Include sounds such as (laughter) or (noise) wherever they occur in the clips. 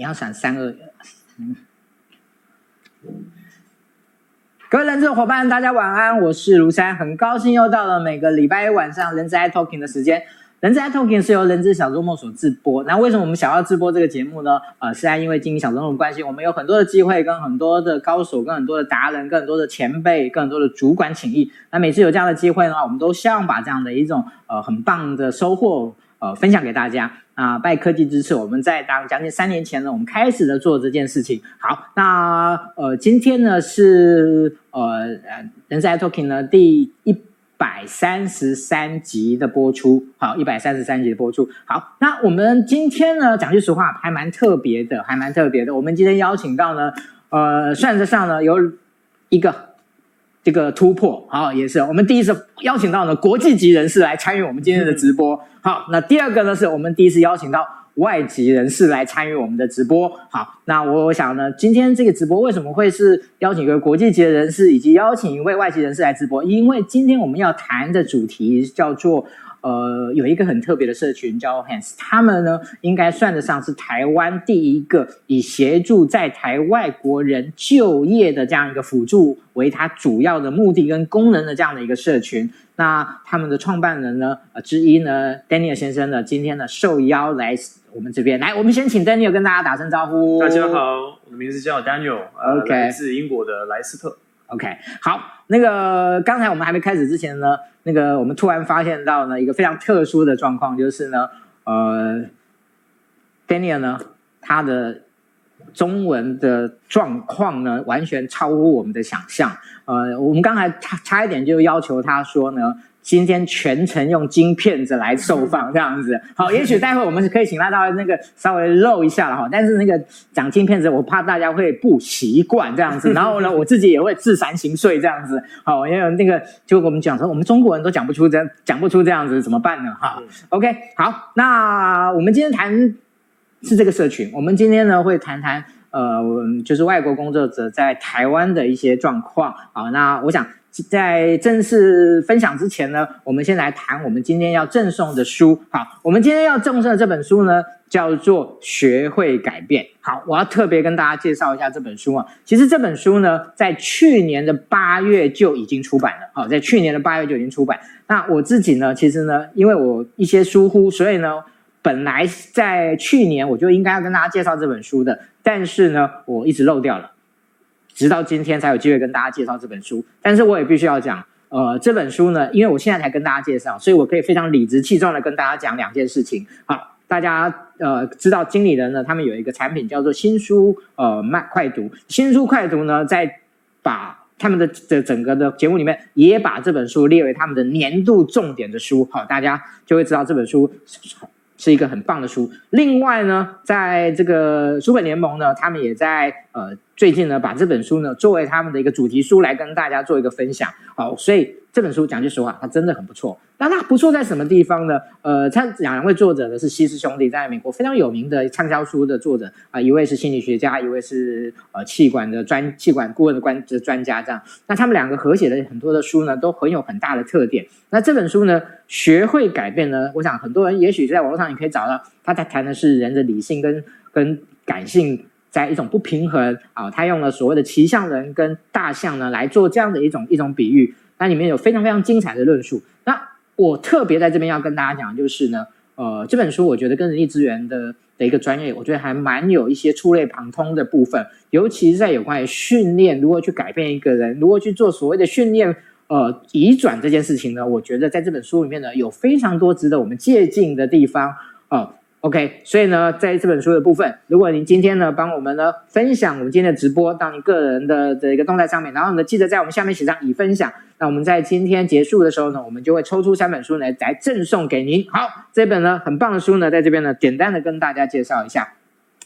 你要闪三二，嗯。各位人资伙伴，大家晚安，我是卢山，很高兴又到了每个礼拜一晚上人资 i Talking 的时间。人资 i Talking 是由人资小周末所制播。那为什么我们想要制播这个节目呢？呃，是在因为经营小周末的关系，我们有很多的机会跟很多的高手、跟很多的达人、跟很多的前辈、跟很多的主管请益。那每次有这样的机会呢，我们都希望把这样的一种呃很棒的收获。呃，分享给大家啊！拜科技之赐，我们在当将近三年前呢，我们开始了做这件事情。好，那呃，今天呢是呃呃，人在 Talking 呢第一百三十三集的播出。好，一百三十三集的播出。好，那我们今天呢，讲句实话，还蛮特别的，还蛮特别的。我们今天邀请到呢，呃，算得上呢有一个。这个突破，好，也是我们第一次邀请到呢国际级人士来参与我们今天的直播。好，那第二个呢，是我们第一次邀请到外籍人士来参与我们的直播。好，那我想呢，今天这个直播为什么会是邀请一个国际级的人士，以及邀请一位外籍人士来直播？因为今天我们要谈的主题叫做。呃，有一个很特别的社群叫 Hands，他们呢应该算得上是台湾第一个以协助在台外国人就业的这样一个辅助为它主要的目的跟功能的这样的一个社群。那他们的创办人呢，呃之一呢，Daniel 先生呢，今天呢受邀来我们这边来，我们先请 Daniel 跟大家打声招呼。大家好，我的名字叫 Daniel，OK，来自英国的莱斯特。OK，好，那个刚才我们还没开始之前呢，那个我们突然发现到呢一个非常特殊的状况，就是呢，呃，Daniel 呢，他的中文的状况呢完全超乎我们的想象，呃，我们刚才差差一点就要求他说呢。今天全程用金片子来受放，这样子 (laughs) 好，也许待会我们可以请他到那个稍微露一下了哈。但是那个讲金片子，我怕大家会不习惯这样子。(laughs) 然后呢，我自己也会自惭形碎这样子。好，因为那个就我们讲说，我们中国人都讲不出这样讲不出这样子，怎么办呢？哈，OK，好，那我们今天谈是这个社群。我们今天呢会谈谈呃，就是外国工作者在台湾的一些状况。好，那我想。在正式分享之前呢，我们先来谈我们今天要赠送的书。好，我们今天要赠送的这本书呢，叫做《学会改变》。好，我要特别跟大家介绍一下这本书啊。其实这本书呢，在去年的八月就已经出版了。好，在去年的八月就已经出版。那我自己呢，其实呢，因为我一些疏忽，所以呢，本来在去年我就应该要跟大家介绍这本书的，但是呢，我一直漏掉了。直到今天才有机会跟大家介绍这本书，但是我也必须要讲，呃，这本书呢，因为我现在才跟大家介绍，所以我可以非常理直气壮的跟大家讲两件事情。好，大家呃知道经理人呢，他们有一个产品叫做新书呃慢快读，新书快读呢，在把他们的的整个的节目里面，也把这本书列为他们的年度重点的书。好，大家就会知道这本书。是一个很棒的书。另外呢，在这个书本联盟呢，他们也在呃最近呢，把这本书呢作为他们的一个主题书来跟大家做一个分享。好，所以这本书讲句实话，它真的很不错。那它不错在什么地方呢？呃，他两位作者呢是西斯兄弟，在美国非常有名的畅销书的作者啊、一位是心理学家，一位是呃气管的专气管顾问的专的专家。这样，那他们两个合写的很多的书呢，都很有很大的特点。那这本书呢，学会改变呢，我想很多人也许在网络上你可以找到，他在谈的是人的理性跟跟感性在一种不平衡啊。他用了所谓的骑象人跟大象呢来做这样的一种一种比喻，那里面有非常非常精彩的论述。那我特别在这边要跟大家讲，就是呢，呃，这本书我觉得跟人力资源的的一个专业，我觉得还蛮有一些触类旁通的部分，尤其是在有关于训练，如何去改变一个人，如何去做所谓的训练，呃，移转这件事情呢，我觉得在这本书里面呢，有非常多值得我们借鉴的地方啊。OK，所以呢，在这本书的部分，如果您今天呢帮我们呢分享我们今天的直播到您个人的这一个动态上面，然后呢记得在我们下面写上已分享，那我们在今天结束的时候呢，我们就会抽出三本书来来赠送给您。好，这本呢很棒的书呢，在这边呢简单的跟大家介绍一下。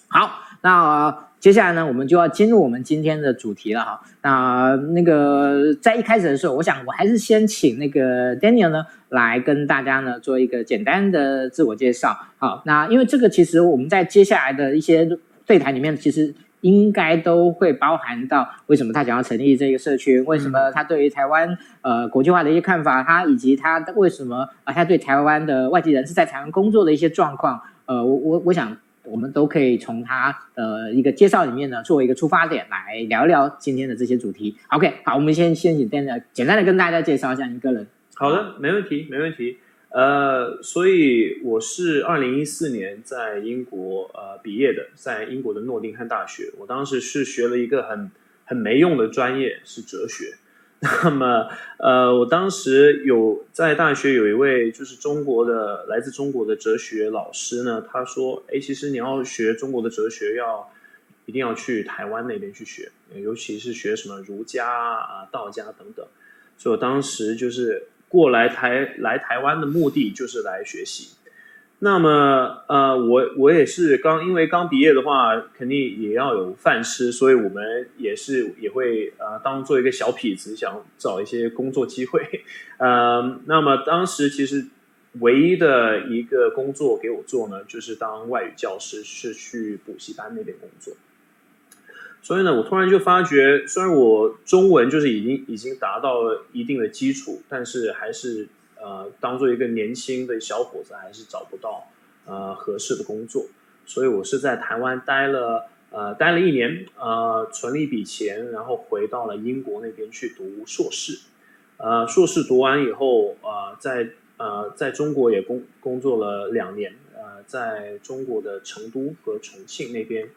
好，那。呃接下来呢，我们就要进入我们今天的主题了哈。那那个在一开始的时候，我想我还是先请那个 Daniel 呢来跟大家呢做一个简单的自我介绍。好，那因为这个其实我们在接下来的一些对谈里面，其实应该都会包含到为什么他想要成立这个社区，为什么他对于台湾呃国际化的一些看法，他以及他为什么啊他对台湾的外籍人士在台湾工作的一些状况。呃，我我我想。我们都可以从他的一个介绍里面呢，作为一个出发点来聊聊今天的这些主题。OK，好，我们先先简单的简单的跟大家介绍一下你个人。好的，没问题，没问题。呃，所以我是二零一四年在英国呃毕业的，在英国的诺丁汉大学。我当时是学了一个很很没用的专业，是哲学。(laughs) 那么呃，我当时有在大学有一位就是中国的来自中国的哲学老师呢，他说：“哎，其实你要学中国的哲学要，要一定要去台湾那边去学，尤其是学什么儒家啊、道家等等。”所以我当时就是。过来台来台湾的目的就是来学习，那么呃，我我也是刚因为刚毕业的话，肯定也要有饭吃，所以我们也是也会呃当做一个小痞子，想找一些工作机会，(laughs) 呃，那么当时其实唯一的一个工作给我做呢，就是当外语教师，是去补习班那边工作。所以呢，我突然就发觉，虽然我中文就是已经已经达到了一定的基础，但是还是呃，当做一个年轻的小伙子，还是找不到呃合适的工作。所以我是在台湾待了呃待了一年，呃存了一笔钱，然后回到了英国那边去读硕士。呃，硕士读完以后，呃，在呃在中国也工工作了两年，呃，在中国的成都和重庆那边，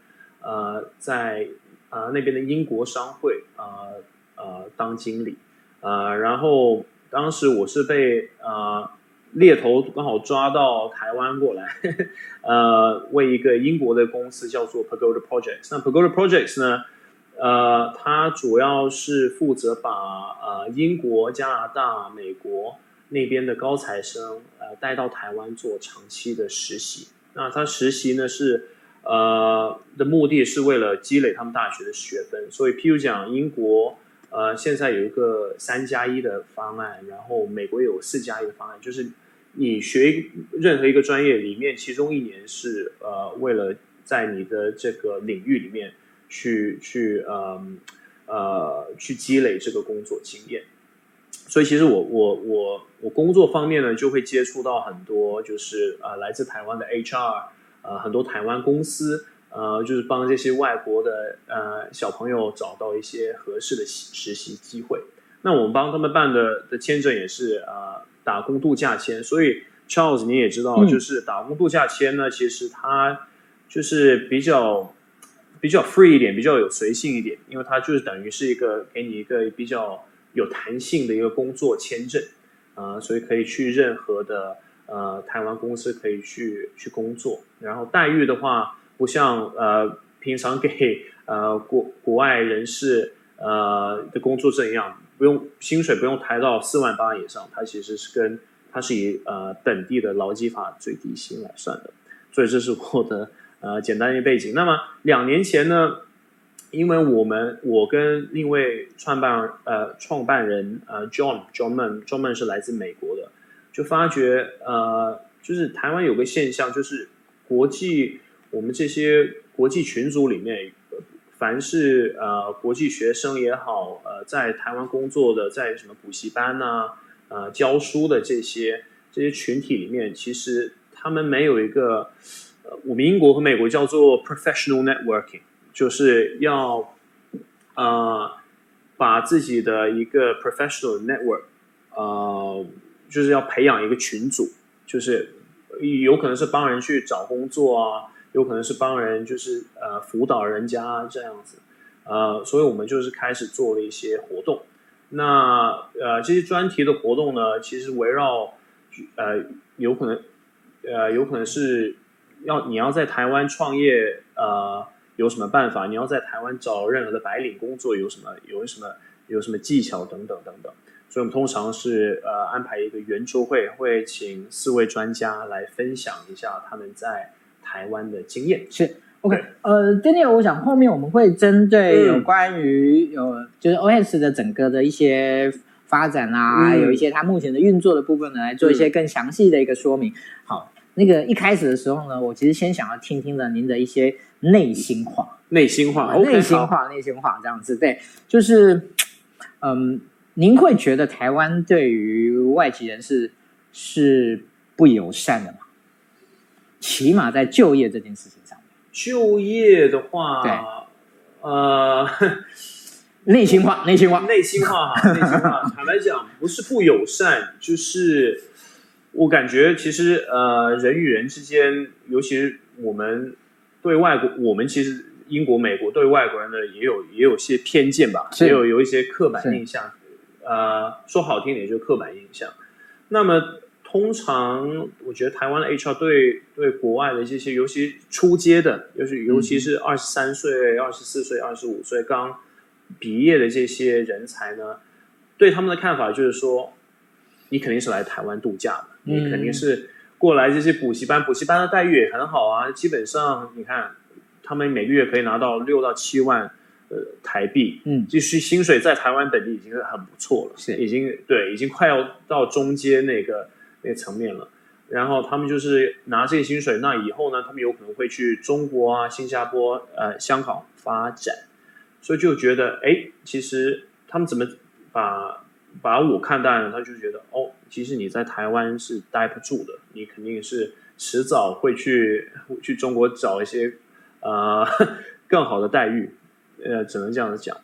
呃，在。呃，那边的英国商会呃，呃当经理，呃，然后当时我是被呃猎头刚好抓到台湾过来，呵 (laughs) 呵呃，为一个英国的公司叫做 Pagoda Projects。那 Pagoda Projects 呢，呃，它主要是负责把呃英国、加拿大、美国那边的高材生呃带到台湾做长期的实习。那他实习呢是。呃，的目的是为了积累他们大学的学分，所以譬如讲，英国呃现在有一个三加一的方案，然后美国有四加一的方案，就是你学任何一个专业里面，其中一年是呃为了在你的这个领域里面去去呃呃去积累这个工作经验。所以其实我我我我工作方面呢，就会接触到很多就是呃来自台湾的 HR。呃，很多台湾公司，呃，就是帮这些外国的呃小朋友找到一些合适的实习机会。那我们帮他们办的的签证也是呃打工度假签。所以 Charles 你也知道，就是打工度假签呢，其实它就是比较比较 free 一点，比较有随性一点，因为它就是等于是一个给你一个比较有弹性的一个工作签证啊，呃，所以可以去任何的。呃，台湾公司可以去去工作，然后待遇的话，不像呃平常给呃国国外人士呃的工作证一样，不用薪水不用抬到四万八以上，它其实是跟它是以呃本地的劳基法最低薪来算的，所以这是我的呃简单一背景。那么两年前呢，因为我们我跟另一位创办呃创办人呃 John John Man John Man 是来自美国的。就发觉，呃，就是台湾有个现象，就是国际我们这些国际群组里面，凡是呃国际学生也好，呃，在台湾工作的，在什么补习班呐、呃，教书的这些这些群体里面，其实他们没有一个，呃，我们英国和美国叫做 professional networking，就是要，呃，把自己的一个 professional network，呃。就是要培养一个群组，就是有可能是帮人去找工作啊，有可能是帮人就是呃辅导人家这样子，呃，所以我们就是开始做了一些活动。那呃这些专题的活动呢，其实围绕呃有可能呃有可能是要你要在台湾创业呃有什么办法？你要在台湾找任何的白领工作有什么有什么有什么技巧等等等等。所以，我们通常是呃安排一个圆桌会，会请四位专家来分享一下他们在台湾的经验。是，OK，呃，Daniel，我想后面我们会针对有关于有、嗯、就是 OS 的整个的一些发展啊，嗯、有一些它目前的运作的部分呢，来做一些更详细的一个说明。好，那个一开始的时候呢，我其实先想要听听的您的一些内心话，内心话，内、okay, 心话，内心话这样子，对，就是嗯。您会觉得台湾对于外籍人士是不友善的吗？起码在就业这件事情上。就业的话，对呃，(laughs) 内心话，内心话，内心话哈，(laughs) 内心话。坦白讲，不是不友善，就是我感觉其实呃，人与人之间，尤其是我们对外国，我们其实英国、美国对外国人呢，也有也有些偏见吧，也有有一些刻板印象。呃，说好听点就是刻板印象。那么。通常，我觉得台湾的 HR 对对国外的这些，尤其初阶的，尤其尤其是二十三岁、二十四岁、二十五岁刚毕业的这些人才呢，对他们的看法就是说，你肯定是来台湾度假的，你肯定是过来这些补习班，补习班的待遇也很好啊，基本上你看，他们每个月可以拿到六到七万呃台币，嗯，就是薪水在台湾本地已经很不错了，是。已经对，已经快要到中间那个。那个层面了，然后他们就是拿这些薪水，那以后呢，他们有可能会去中国啊、新加坡、呃、香港发展，所以就觉得，哎，其实他们怎么把把我看待呢？他就觉得，哦，其实你在台湾是待不住的，你肯定是迟早会去去中国找一些呃 (laughs) 更好的待遇，呃，只能这样子讲。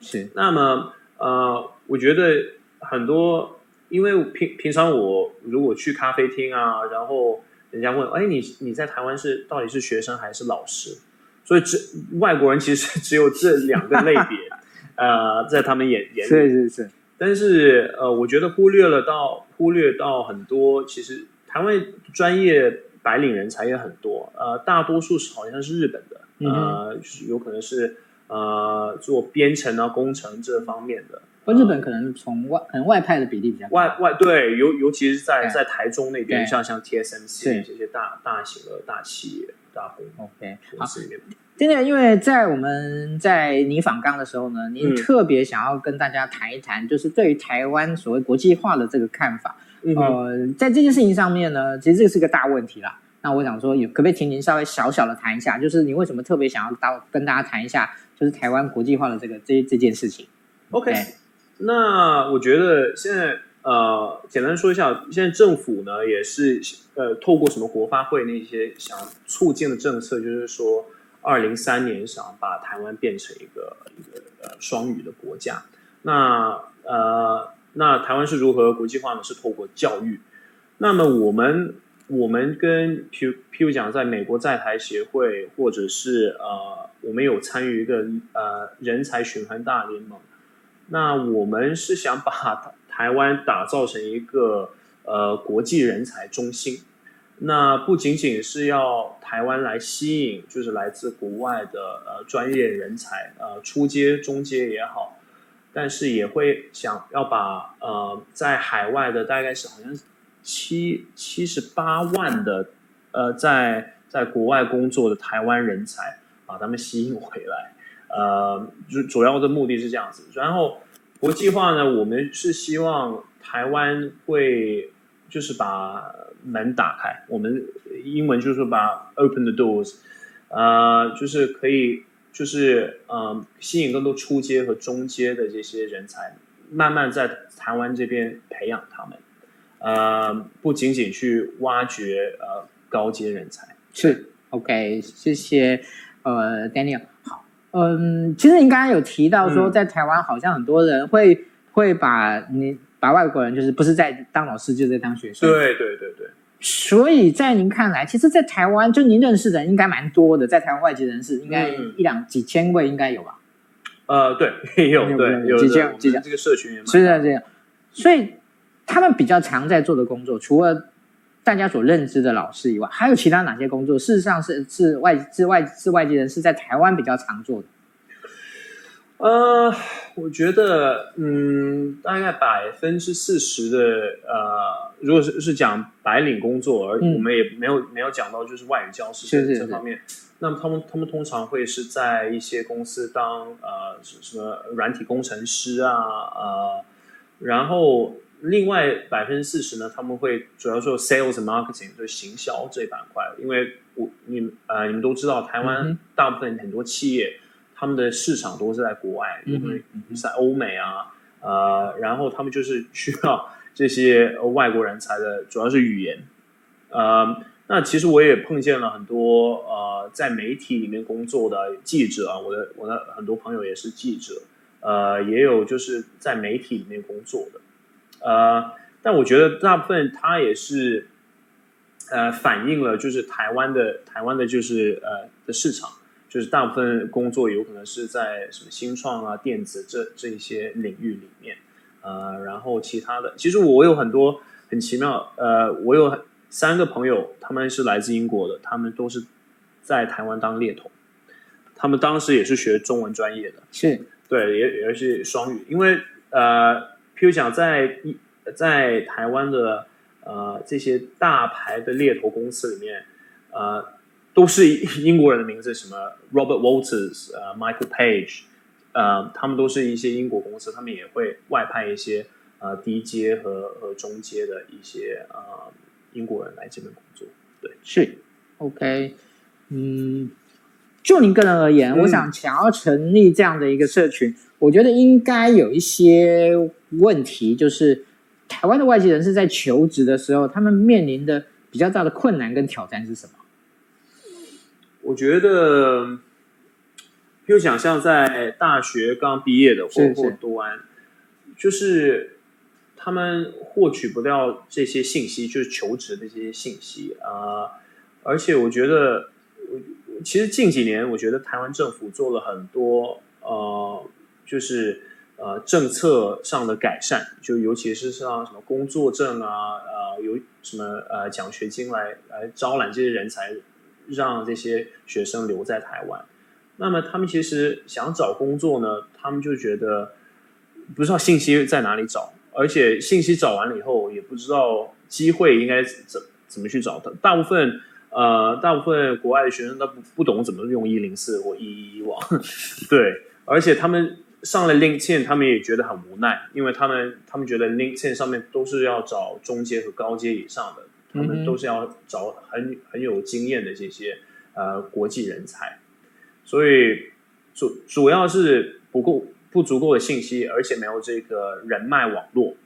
是，那么呃，我觉得很多。因为平平常我如果去咖啡厅啊，然后人家问，哎，你你在台湾是到底是学生还是老师？所以只外国人其实只有这两个类别，呃，在他们眼眼里，是是是。但是呃，我觉得忽略了到忽略到很多，其实台湾专业白领人才也很多，呃，大多数是好像是日本的，呃，就是有可能是呃做编程啊、工程这方面的。日本可能从外可能外派的比例比较高，外外对，尤尤其是在在台中那边，像像 TSMC 这些大大型的大企业大公 OK 好，今天因为在我们在你访刚的时候呢，您特别想要跟大家谈一谈，就是对于台湾所谓国际化的这个看法。呃，在这件事情上面呢，其实这个是个大问题啦。那我想说，有可不可以请您稍微小小的谈一下，就是你为什么特别想要到跟大家谈一下，就是台湾国际化的这个这这件事情？OK。那我觉得现在呃，简单说一下，现在政府呢也是呃，透过什么国发会那些想促进的政策，就是说，二零三年想把台湾变成一个一个呃双语的国家。那呃，那台湾是如何国际化呢？是透过教育。那么我们我们跟譬如譬如讲，在美国在台协会，或者是呃，我们有参与一个呃人才循环大联盟。那我们是想把台湾打造成一个呃国际人才中心，那不仅仅是要台湾来吸引，就是来自国外的呃专业人才，呃初阶、中阶也好，但是也会想要把呃在海外的大概是好像七七十八万的呃在在国外工作的台湾人才，把他们吸引回来。呃，主主要的目的是这样子，然后国际化呢，我们是希望台湾会就是把门打开，我们英文就是说把 open the doors，呃，就是可以就是呃吸引更多初阶和中阶的这些人才，慢慢在台湾这边培养他们，呃，不仅仅去挖掘呃高阶人才。是，OK，谢谢，呃，Daniel。嗯，其实您刚刚有提到说，在台湾好像很多人会、嗯、会把你把外国人就是不是在当老师，就是在当学生。对对对对。所以在您看来，其实，在台湾就您认识的人应该蛮多的，在台湾外籍人士应该一两几千位应该有吧？呃，对，有对有几千几千这个社群也蛮。是的，这样。所以他们比较常在做的工作，除了大家所认知的老师以外，还有其他哪些工作？事实上是是外是外是外籍人士在台湾比较常做的。呃，我觉得，嗯，大概百分之四十的，呃，如果是是讲白领工作，而我们也没有、嗯、没有讲到就是外语教师这方面。那么他们他们通常会是在一些公司当呃什么软体工程师啊，呃，然后。另外百分之四十呢，他们会主要做 sales and marketing，就是行销这一板块。因为我你呃你们都知道，台湾大部分很多企业，他们的市场都是在国外，因为在欧美啊，呃，然后他们就是需要这些外国人才的，主要是语言。呃，那其实我也碰见了很多呃，在媒体里面工作的记者啊，我的我的很多朋友也是记者，呃，也有就是在媒体里面工作的，呃，但我觉得大部分它也是，呃，反映了就是台湾的台湾的就是呃的市场，就是大部分工作有可能是在什么新创啊、电子这这一些领域里面，呃，然后其他的，其实我有很多很奇妙，呃，我有很。三个朋友，他们是来自英国的，他们都是在台湾当猎头，他们当时也是学中文专业的，是。对，也也是双语，因为呃，譬如讲在一在台湾的呃这些大牌的猎头公司里面，呃，都是英国人的名字，什么 Robert Walters，呃，Michael Page，呃，他们都是一些英国公司，他们也会外派一些呃低阶和和中阶的一些呃。英国人来这边工作，对，是，OK，嗯，就您个人而言，嗯、我想想要成立这样的一个社群，我觉得应该有一些问题，就是台湾的外籍人士在求职的时候，他们面临的比较大的困难跟挑战是什么？我觉得，又想像在大学刚毕业的或或读完，就是。他们获取不到这些信息，就是求职的这些信息啊、呃。而且我觉得，其实近几年，我觉得台湾政府做了很多呃，就是呃政策上的改善，就尤其是像什么工作证啊，呃，有什么呃奖学金来来招揽这些人才，让这些学生留在台湾。那么他们其实想找工作呢，他们就觉得不知道信息在哪里找。而且信息找完了以后，也不知道机会应该怎怎么去找的。大部分呃，大部分国外的学生都不不懂怎么用一零四或一一一网，(laughs) 对。而且他们上了 LinkedIn，他们也觉得很无奈，因为他们他们觉得 LinkedIn 上面都是要找中阶和高阶以上的，他们都是要找很很有经验的这些呃国际人才，所以主主要是不够。不足够的信息，而且没有这个人脉网络，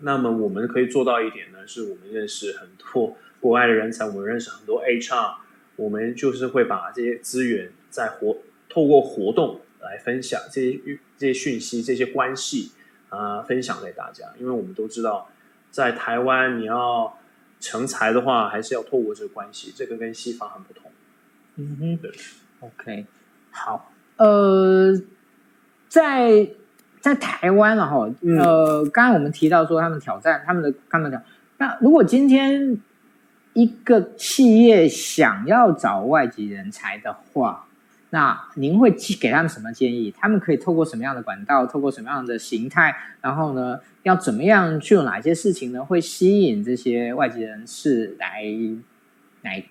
那么我们可以做到一点呢，是我们认识很多国外的人才，我们认识很多 HR，我们就是会把这些资源在活透过活动来分享这些这些讯息、这些关系啊、呃，分享给大家。因为我们都知道，在台湾你要成才的话，还是要透过这个关系，这个跟西方很不同。嗯哼，对，OK，好，呃。在在台湾了哈，呃，刚刚我们提到说他们挑战他们的他们的，那如果今天一个企业想要找外籍人才的话，那您会给他们什么建议？他们可以透过什么样的管道，透过什么样的形态，然后呢，要怎么样去做哪些事情呢？会吸引这些外籍人士来来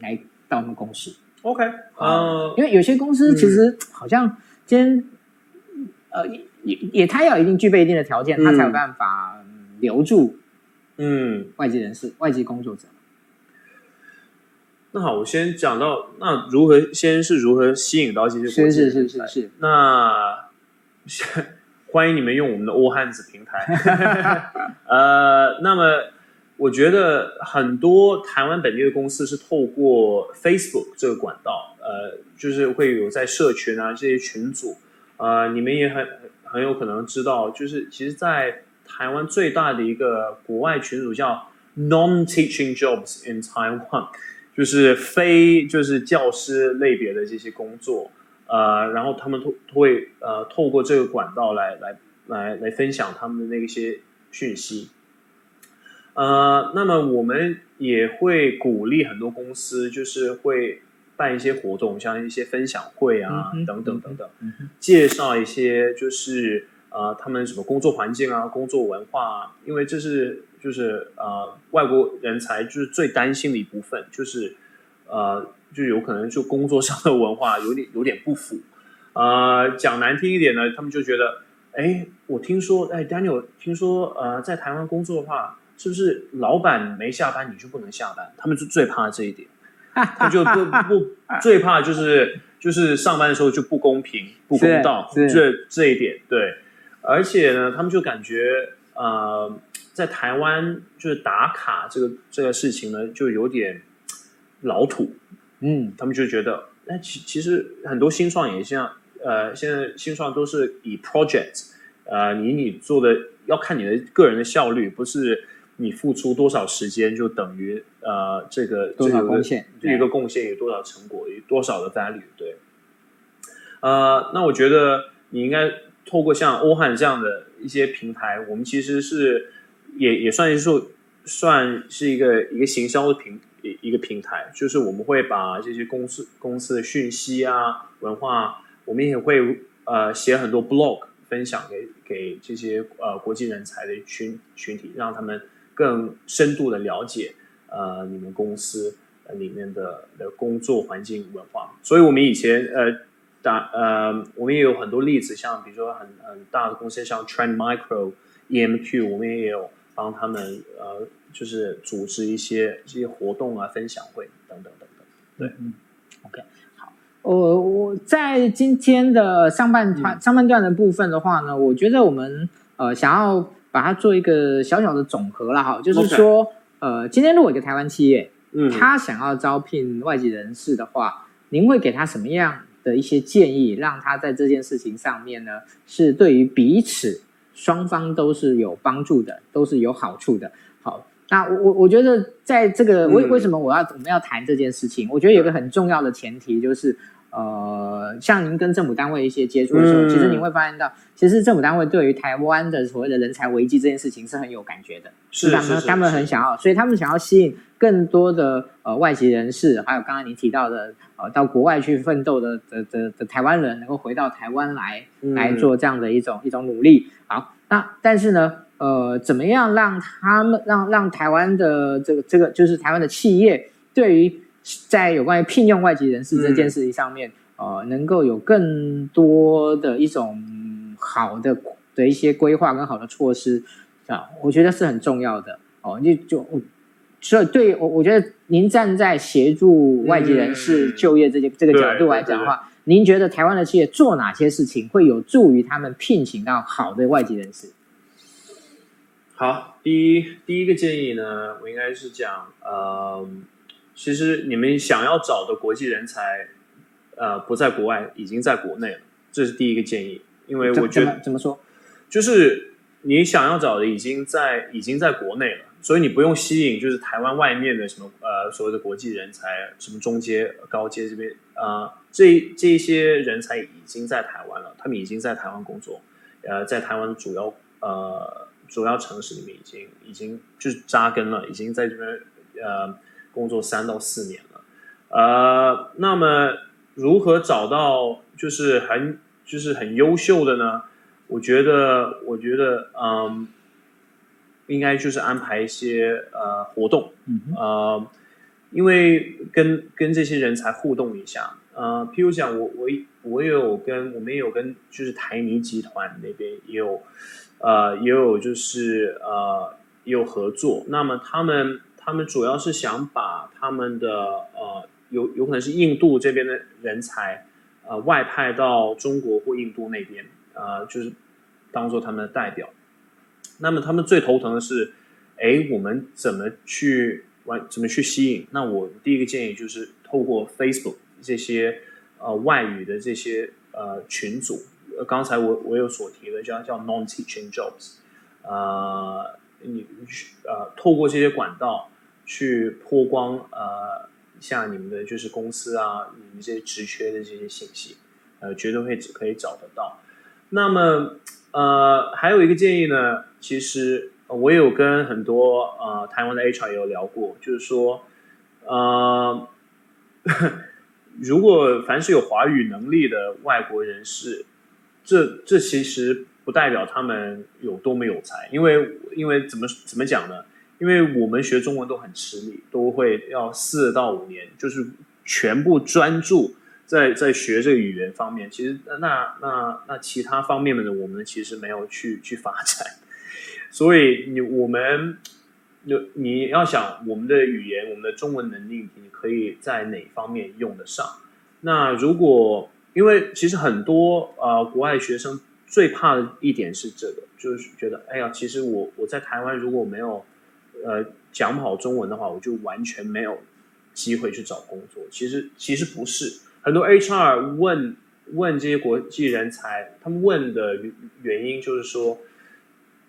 来到我们公司？OK，呃，因为有些公司其实好像今天。呃，也也，他要一定具备一定的条件，嗯、他才有办法留住，嗯，外籍人士、嗯、外籍工作者。那好，我先讲到那如何，先是如何吸引到这些国际人才。是是是是是。那欢迎你们用我们的 All Hands 平台。(laughs) 呃，那么我觉得很多台湾本地的公司是透过 Facebook 这个管道，呃，就是会有在社群啊这些群组。呃，你们也很很有可能知道，就是其实，在台湾最大的一个国外群组叫 Non-Teaching Jobs in Taiwan，就是非就是教师类别的这些工作，呃，然后他们都会呃透过这个管道来来来来分享他们的那些讯息，呃，那么我们也会鼓励很多公司，就是会。办一些活动，像一些分享会啊，嗯、等等等等，嗯、介绍一些就是呃，他们什么工作环境啊，工作文化啊，因为这是就是呃，外国人才就是最担心的一部分，就是呃，就有可能就工作上的文化有点有点不符。呃，讲难听一点呢，他们就觉得，哎，我听说，哎，Daniel，听说呃，在台湾工作的话，是不是老板没下班你就不能下班？他们就最怕这一点。(laughs) 他就不不最怕就是就是上班的时候就不公平不公道，这这一点对，而且呢，他们就感觉呃在台湾就是打卡这个这个事情呢，就有点老土。嗯，他们就觉得，那其其实很多新创也像，呃，现在新创都是以 project，呃，你你做的要看你的个人的效率，不是你付出多少时间就等于呃这个多少贡献，这个贡献有多少成果，有多少的 value，对。呃，那我觉得你应该透过像欧汉这样的一些平台，我们其实是也也算是说算是一个一个行销的平一一个平台，就是我们会把这些公司公司的讯息啊、文化，我们也会呃写很多 blog 分享给给这些呃国际人才的群群体，让他们更深度的了解呃你们公司里面的的工作环境文化。所以我们以前呃。大呃，我们也有很多例子，像比如说很很大的公司，像 Trend Micro、EMQ，我们也有帮他们呃，就是组织一些这些活动啊、分享会等等等等。对，嗯，OK，好，我我在今天的上半段、嗯、上半段的部分的话呢，我觉得我们呃想要把它做一个小小的总和了哈，就是说.呃，今天如果一个台湾企业，嗯，他想要招聘外籍人士的话，您会给他什么样的一些建议，让他在这件事情上面呢，是对于彼此双方都是有帮助的，都是有好处的。好，那我我我觉得在这个为为什么我要我们要谈这件事情？我觉得有个很重要的前提就是。呃，像您跟政府单位一些接触的时候，嗯、其实您会发现到，其实政府单位对于台湾的所谓的人才危机这件事情是很有感觉的，是他们他们很想要，所以他们想要吸引更多的呃外籍人士，还有刚刚您提到的呃到国外去奋斗的的的的台湾人，能够回到台湾来、嗯、来做这样的一种一种努力。好，那但是呢，呃，怎么样让他们让让台湾的这个这个就是台湾的企业对于在有关于聘用外籍人士这件事情上面，嗯、呃，能够有更多的一种好的的一些规划跟好的措施啊，我觉得是很重要的哦。就就所以对我，我觉得您站在协助外籍人士就业这些、嗯、这个角度来讲的话，您觉得台湾的企业做哪些事情会有助于他们聘请到好的外籍人士？好，第一第一个建议呢，我应该是讲呃。其实你们想要找的国际人才，呃，不在国外，已经在国内了。这是第一个建议，因为我觉得怎么，说，就是你想要找的已经在已经在国内了，所以你不用吸引就是台湾外面的什么呃所谓的国际人才，什么中阶、高阶这边啊、呃，这这些人才已经在台湾了，他们已经在台湾工作，呃，在台湾主要呃主要城市里面已经已经就是扎根了，已经在这边呃。工作三到四年了，呃，那么如何找到就是很就是很优秀的呢？我觉得，我觉得，嗯，应该就是安排一些呃活动，呃，因为跟跟这些人才互动一下，呃，譬如讲，我我我也有跟我们也有跟就是台泥集团那边也有，呃，也有就是呃也有合作，那么他们。他们主要是想把他们的呃，有有可能是印度这边的人才，呃，外派到中国或印度那边，呃，就是当做他们的代表。那么他们最头疼的是，哎，我们怎么去完怎么去吸引？那我第一个建议就是透过 Facebook 这些呃外语的这些呃群组，呃，刚才我我有所提的叫叫 non-teaching jobs，呃，你呃透过这些管道。去曝光呃，像你们的就是公司啊，你们这些职缺的这些信息，呃，绝对会只可以找得到。那么呃，还有一个建议呢，其实我有跟很多呃台湾的 HR 有聊过，就是说呃，(laughs) 如果凡是有华语能力的外国人士，这这其实不代表他们有多么有才，因为因为怎么怎么讲呢？因为我们学中文都很吃力，都会要四到五年，就是全部专注在在学这个语言方面。其实那那那其他方面的我们其实没有去去发展。所以你我们你你要想我们的语言，我们的中文能力，你可以在哪方面用得上？那如果因为其实很多呃国外学生最怕的一点是这个，就是觉得，哎呀，其实我我在台湾如果没有呃讲不好中文的话，我就完全没有机会去找工作。其实其实不是，很多 HR 问问这些国际人才，他们问的原因就是说，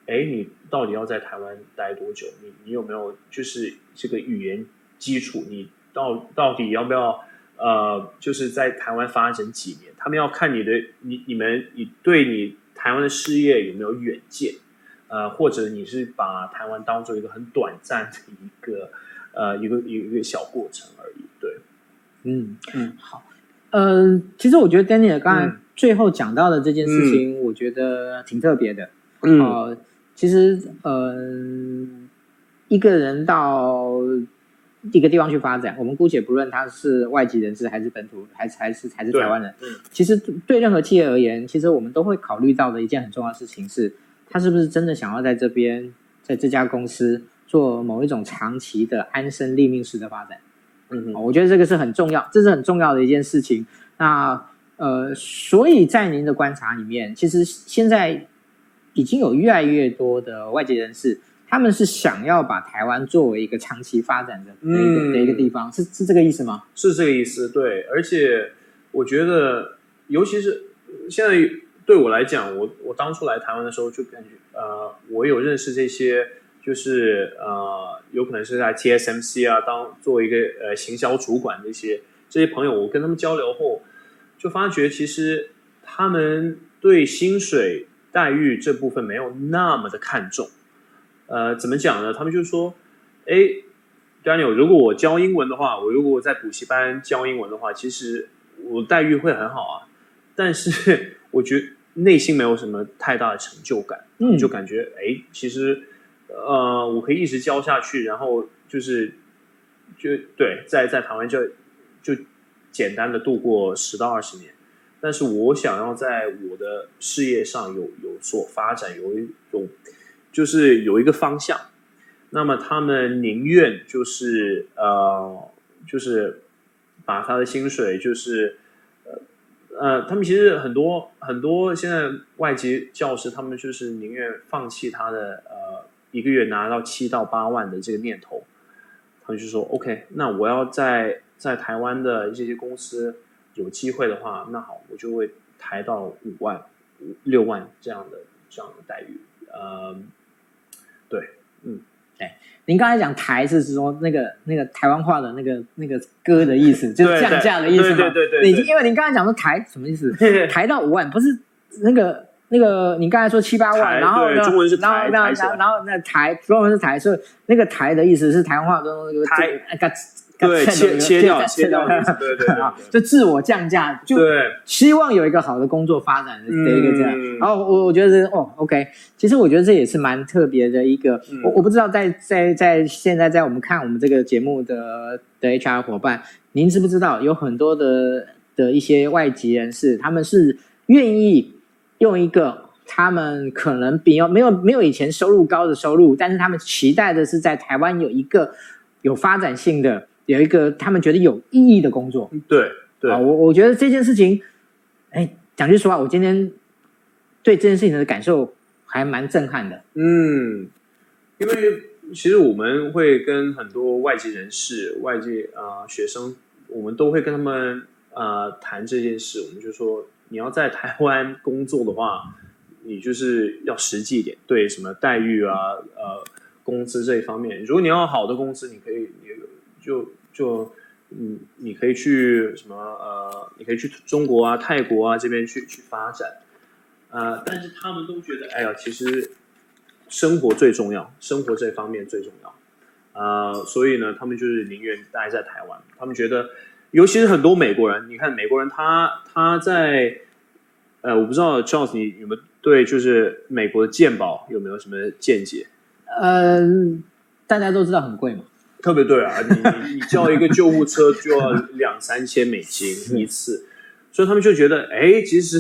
哎，你到底要在台湾待多久？你你有没有就是这个语言基础？你到到底要不要？呃，就是在台湾发展几年，他们要看你的，你你们你对你台湾的事业有没有远见，呃，或者你是把台湾当做一个很短暂的一个呃一个一个一个小过程而已，对，嗯。嗯，好，呃，其实我觉得 Daniel 刚才最后讲到的这件事情，我觉得挺特别的，嗯，呃，其实呃，一个人到。一个地方去发展，我们姑且不论他是外籍人士还是本土，还是还是还是台湾人。嗯，其实对任何企业而言，其实我们都会考虑到的一件很重要的事情是，他是不是真的想要在这边，在这家公司做某一种长期的安身立命式的发展。嗯，我觉得这个是很重要，这是很重要的一件事情。那呃，所以在您的观察里面，其实现在已经有越来越多的外籍人士。他们是想要把台湾作为一个长期发展的的一个的一个地方，是是这个意思吗？是这个意思，对。而且我觉得，尤其是现在对我来讲，我我当初来台湾的时候，就感觉呃，我有认识这些，就是呃，有可能是在 TSMC 啊，当作为一个呃行销主管这些这些朋友，我跟他们交流后，就发觉其实他们对薪水待遇这部分没有那么的看重。呃，怎么讲呢？他们就说：“哎，Daniel，如果我教英文的话，我如果在补习班教英文的话，其实我待遇会很好啊。但是 (laughs) 我觉内心没有什么太大的成就感，嗯，就感觉哎，其实呃，我可以一直教下去，然后就是就对，在在台湾就就简单的度过十到二十年。但是我想要在我的事业上有有所发展，有一种。”就是有一个方向，那么他们宁愿就是呃，就是把他的薪水就是呃呃，他们其实很多很多现在外籍教师，他们就是宁愿放弃他的呃一个月拿到七到八万的这个念头，他们就说 OK，那我要在在台湾的这些公司有机会的话，那好，我就会抬到五万、五六万这样的这样的待遇，呃。对，哎，您刚才讲“台”是说那个那个台湾话的那个那个“歌”的意思，就是降价的意思嘛？对对对对。因为您刚才讲说“台”什么意思？抬到五万，不是那个那个，你刚才说七八万，然后中文是然后然后然后那“台”中文是“台”，所以那个“台”的意思是台湾话中那个“抬”。对，切切掉，切掉，对对啊，(laughs) 就自我降价，就希望有一个好的工作发展的一个这样。然后我我觉得是哦，OK，其实我觉得这也是蛮特别的一个。我我不知道在在在现在在我们看我们这个节目的的 HR 伙伴，您知不知道有很多的的一些外籍人士，他们是愿意用一个他们可能比较没有没有以前收入高的收入，但是他们期待的是在台湾有一个有发展性的。有一个他们觉得有意义的工作，对对啊，我我觉得这件事情，哎，讲句实话，我今天对这件事情的感受还蛮震撼的。嗯，因为其实我们会跟很多外籍人士、外籍啊、呃、学生，我们都会跟他们啊、呃、谈这件事。我们就说，你要在台湾工作的话，你就是要实际一点，对什么待遇啊、呃工资这一方面，如果你要好的工资，你可以你。就就嗯，你可以去什么呃，你可以去中国啊、泰国啊这边去去发展，呃，但是他们都觉得，哎呀，其实生活最重要，生活这方面最重要，呃，所以呢，他们就是宁愿待在台湾。他们觉得，尤其是很多美国人，你看美国人他他在，呃，我不知道 Charles 你有没有对就是美国的健保有没有什么见解？呃，大家都知道很贵嘛。特别对啊，你你你叫一个救护车就要两三千美金一次，所以他们就觉得，哎，其实，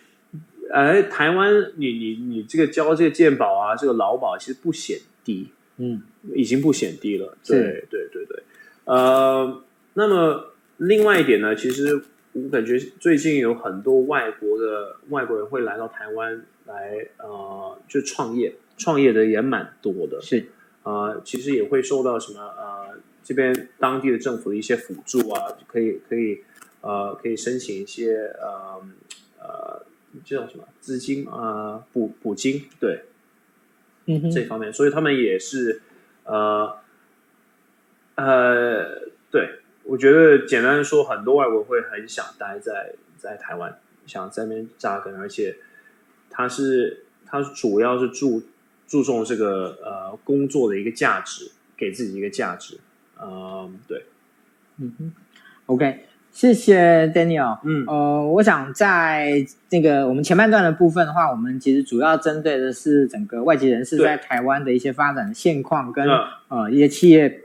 (laughs) 哎，台湾你你你这个交这个健保啊，这个劳保其实不显低，嗯，已经不显低了。对对对对，呃，那么另外一点呢，其实我感觉最近有很多外国的外国人会来到台湾来呃，就创业，创业的也蛮多的。是，呃，其实也会受到什么呃，这边当地的政府的一些辅助啊，可以可以呃，可以申请一些呃呃，这种什么资金啊，补补金，对，嗯，这方面，所以他们也是呃呃，对。我觉得简单的说，很多外国会很想待在在台湾，想在那边扎根，而且他是他主要是注注重这个呃工作的一个价值，给自己一个价值，嗯、呃，对，嗯哼，OK，谢谢 Daniel，嗯，呃，我想在那个我们前半段的部分的话，我们其实主要针对的是整个外籍人士在台湾的一些发展的现况跟呃一些企业。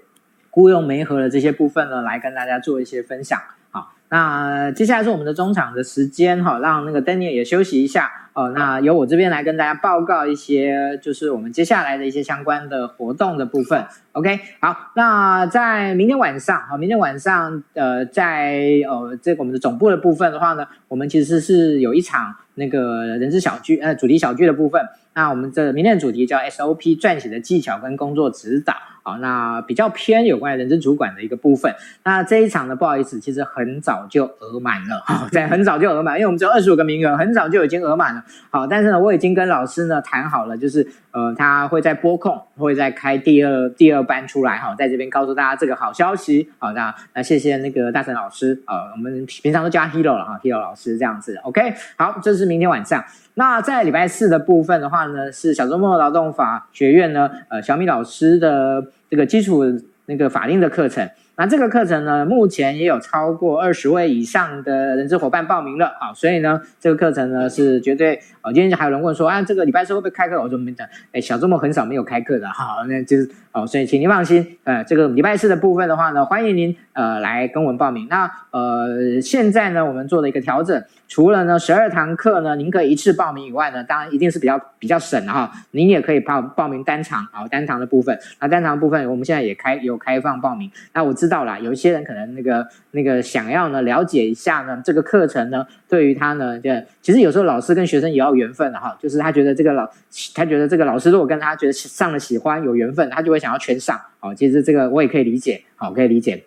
雇佣媒合的这些部分呢，来跟大家做一些分享。好，那接下来是我们的中场的时间，哈，让那个 Daniel 也休息一下。哦，那由我这边来跟大家报告一些，就是我们接下来的一些相关的活动的部分。OK，好，那在明天晚上，好，明天晚上，呃，在呃这个我们的总部的部分的话呢，我们其实是有一场那个人资小聚，呃，主题小聚的部分。那我们这明天的主题叫 SOP 撰写的技巧跟工作指导。好，那比较偏有关人资主管的一个部分。那这一场呢，不好意思，其实很早就额满了。好，在很早就额满，因为我们只有二十五个名额，很早就已经额满了。好，但是呢，我已经跟老师呢谈好了，就是呃，他会在播控，会再开第二第二班出来。好，在这边告诉大家这个好消息。好，那那谢谢那个大成老师。呃，我们平常都叫他 Hero 了哈，Hero 老师这样子。OK，好，这是明天晚上。那在礼拜四的部分的话呢，是小周末劳动法学院呢，呃，小米老师的这个基础那个法令的课程。那这个课程呢，目前也有超过二十位以上的人资伙伴报名了啊，所以呢，这个课程呢是绝对啊。今天还有人问说啊，这个礼拜四会不会开课？我说没的，哎，小周末很少没有开课的哈，那就是哦，所以请您放心，呃，这个礼拜四的部分的话呢，欢迎您呃来跟我们报名。那呃，现在呢，我们做了一个调整。除了呢十二堂课呢，您可以一次报名以外呢，当然一定是比较比较省的哈。您也可以报报名单场啊，单堂的部分。那单堂的部分，我们现在也开有开放报名。那我知道啦，有一些人可能那个那个想要呢了解一下呢这个课程呢，对于他呢，就其实有时候老师跟学生也要缘分的哈，就是他觉得这个老他觉得这个老师如果跟他觉得上了喜欢有缘分，他就会想要全上。好，其实这个我也可以理解，好，可以理解。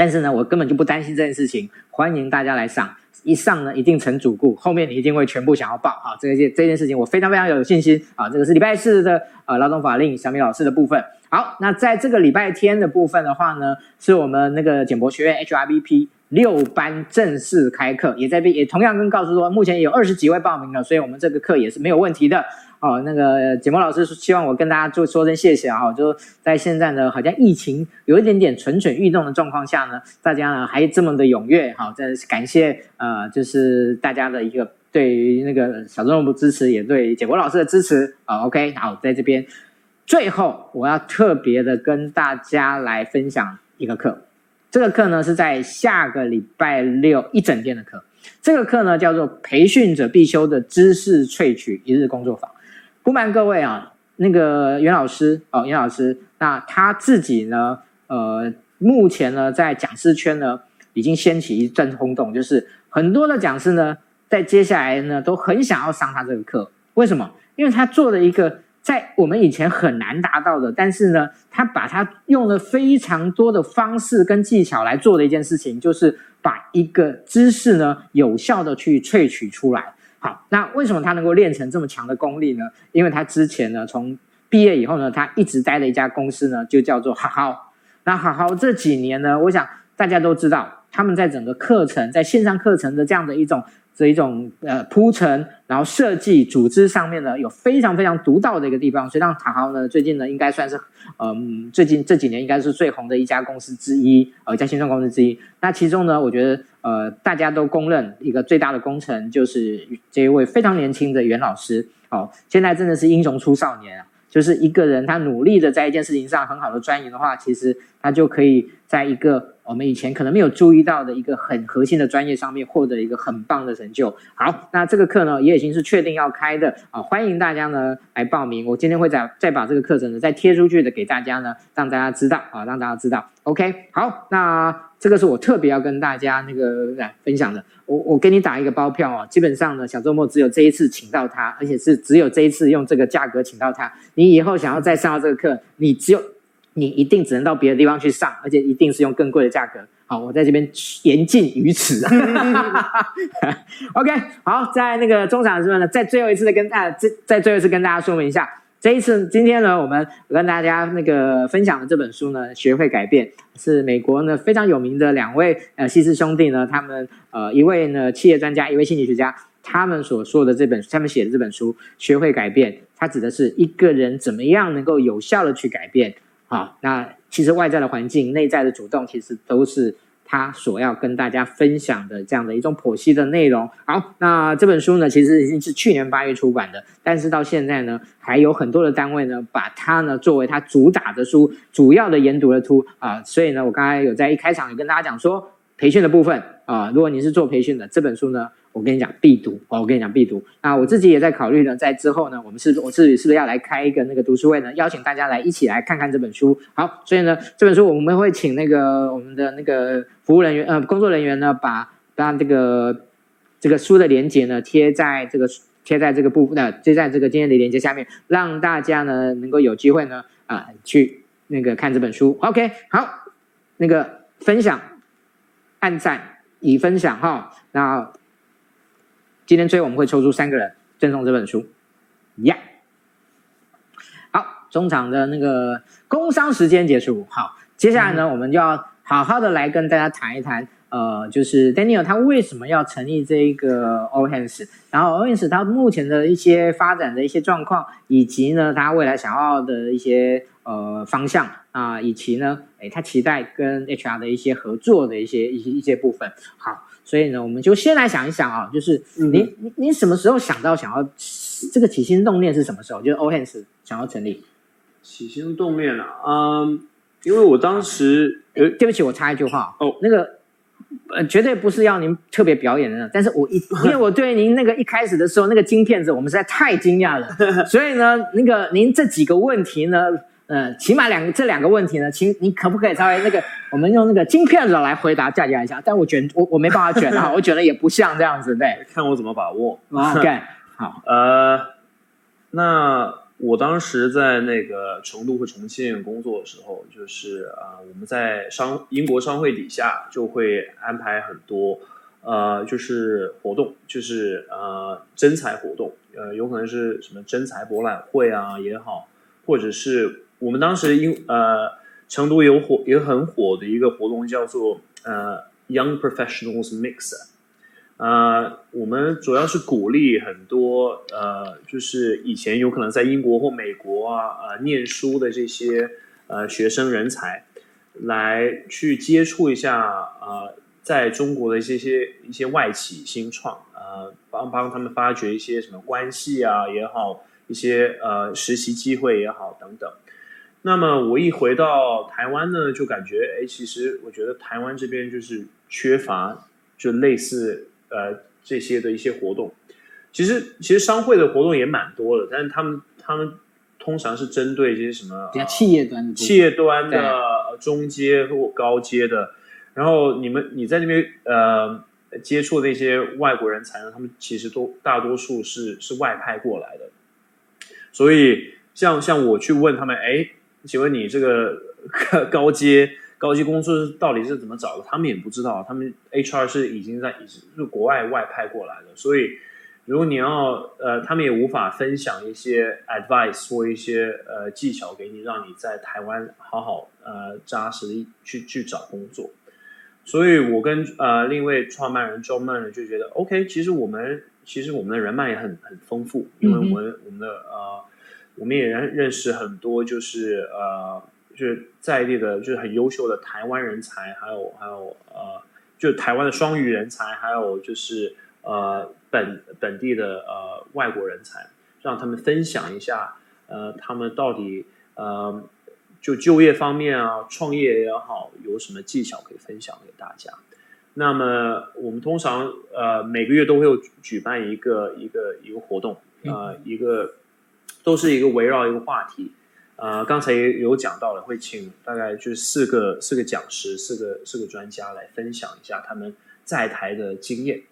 但是呢，我根本就不担心这件事情，欢迎大家来上。一上呢，一定成主顾，后面你一定会全部想要报啊！这件这件事情我非常非常有信心啊！这个是礼拜四的呃劳动法令小米老师的部分。好，那在这个礼拜天的部分的话呢，是我们那个简博学院 HRBP 六班正式开课，也在也同样跟告诉说，目前有二十几位报名了，所以我们这个课也是没有问题的。哦，那个简博老师希望我跟大家就说声谢谢啊！就在现在呢，好像疫情有一点点蠢蠢欲动的状况下呢，大家呢还这么的踊跃，好，真是感谢呃，就是大家的一个对于那个小众的支持，也对简博老师的支持啊。OK，好，在这边最后我要特别的跟大家来分享一个课，这个课呢是在下个礼拜六一整天的课，这个课呢叫做培训者必修的知识萃取一日工作坊。不瞒各位啊，那个袁老师哦，袁老师，那他自己呢，呃，目前呢，在讲师圈呢，已经掀起一阵轰动，就是很多的讲师呢，在接下来呢，都很想要上他这个课。为什么？因为他做了一个在我们以前很难达到的，但是呢，他把他用了非常多的方式跟技巧来做的一件事情，就是把一个知识呢，有效的去萃取出来。好，那为什么他能够练成这么强的功力呢？因为他之前呢，从毕业以后呢，他一直待的一家公司呢，就叫做好好。那好好这几年呢，我想大家都知道，他们在整个课程，在线上课程的这样的一种。这一种呃铺陈，然后设计组织上面呢，有非常非常独到的一个地方，所以让好好呢最近呢应该算是嗯、最近这几年应该是最红的一家公司之一，呃一家新创公司之一。那其中呢，我觉得呃大家都公认一个最大的功臣就是这一位非常年轻的袁老师。哦，现在真的是英雄出少年啊！就是一个人他努力的在一件事情上很好的钻研的话，其实他就可以在一个。我们以前可能没有注意到的一个很核心的专业上面获得一个很棒的成就。好，那这个课呢也已经是确定要开的啊，欢迎大家呢来报名。我今天会再再把这个课程呢再贴出去的给大家呢，让大家知道啊，让大家知道。OK，好，那 (laughs) 这个是我特别要跟大家那个来分享的。我我给你打一个包票哦，基本上呢，小周末只有这一次请到他，而且是只有这一次用这个价格请到他。你以后想要再上到这个课，你只有你一定只能到别的地方去上，而且一定是用更贵的价格。好，我在这边言尽于此。(laughs) OK，好，在那个中场的时候呢，再最后一次的跟大家，再再最后一次跟大家说明一下。这一次，今天呢，我们跟大家那个分享的这本书呢，《学会改变》是美国呢非常有名的两位呃西斯兄弟呢，他们呃一位呢企业专家，一位心理学家，他们所说的这本他们写的这本书《学会改变》，它指的是一个人怎么样能够有效的去改变。啊，那其实外在的环境、内在的主动，其实都是。他所要跟大家分享的这样的一种剖析的内容。好，那这本书呢，其实已经是去年八月出版的，但是到现在呢，还有很多的单位呢，把它呢作为它主打的书，主要的研读的书啊。所以呢，我刚才有在一开场也跟大家讲说，培训的部分啊，如果你是做培训的，这本书呢。我跟你讲必读，我跟你讲必读。那我自己也在考虑呢，在之后呢，我们是，我自己是不是要来开一个那个读书会呢？邀请大家来一起来看看这本书。好，所以呢，这本书我们会请那个我们的那个服务人员，呃，工作人员呢，把把这个这个书的连接呢贴在这个贴在这个部分的，贴在这个今天的连接下面，让大家呢能够有机会呢啊、去那个看这本书。OK，好，那个分享，按赞已分享哈，那。今天最后我们会抽出三个人赠送这本书，呀、yeah!，好，中场的那个工商时间结束，好，接下来呢，嗯、我们就要好好的来跟大家谈一谈，呃，就是 Daniel 他为什么要成立这个 All Hands，然后 All Hands 他目前的一些发展的一些状况，以及呢他未来想要的一些呃方向啊、呃，以及呢，诶他期待跟 HR 的一些合作的一些一些一些部分，好。所以呢，我们就先来想一想啊，就是你你你什么时候想到想要这个起心动念是什么时候？就是 Hands 想要成立起心动念啊，嗯，因为我当时呃，对不起，我插一句话哦，那个呃，绝对不是要您特别表演的，但是我一 (laughs) 因为我对您那个一开始的时候那个金片子，我们实在太惊讶了，(laughs) 所以呢，那个您这几个问题呢。呃，起码两个这两个问题呢，请你可不可以稍微那个，我们用那个金片子来回答，加减一下。但我卷我我没办法卷啊，我卷的也不像这样子，对。(laughs) 看我怎么把握。(laughs) OK，好。呃，那我当时在那个成都和重庆工作的时候，就是啊、呃，我们在商英国商会底下就会安排很多呃，就是活动，就是呃征才活动，呃，有可能是什么征才博览会啊也好，或者是。我们当时因呃，成都有火也很火的一个活动叫做呃 Young Professionals Mix，呃，我们主要是鼓励很多呃，就是以前有可能在英国或美国啊呃念书的这些呃学生人才，来去接触一下呃，在中国的一些些一些外企新创，呃，帮帮他们发掘一些什么关系啊也好，一些呃实习机会也好等等。那么我一回到台湾呢，就感觉哎，其实我觉得台湾这边就是缺乏就类似呃这些的一些活动。其实其实商会的活动也蛮多的，但是他们他们通常是针对这些什么比较企业端的、企业端的、中阶或高阶的。然后你们你在那边呃接触的那些外国人才呢，他们其实都大多数是是外派过来的。所以像像我去问他们，哎。请问你这个高阶高级工作到底是怎么找的？他们也不知道，他们 HR 是已经在是国外外派过来的，所以如果你要呃，他们也无法分享一些 advice 或一些呃技巧给你，让你在台湾好好呃扎实的去去找工作。所以我跟呃另一位创办人 John Mann 就觉得，OK，其实我们其实我们的人脉也很很丰富，因为我们、嗯、我们的呃。我们也认认识很多，就是呃，就是在地的，就是很优秀的台湾人才，还有还有呃，就台湾的双语人才，还有就是呃本本地的呃外国人才，让他们分享一下，呃，他们到底呃就就业方面啊，创业也好，有什么技巧可以分享给大家。那么我们通常呃每个月都会有举办一个一个一个活动，呃一个。都是一个围绕一个话题，呃，刚才也有讲到了，会请大概就是四个四个讲师，四个四个专家来分享一下他们在台的经验。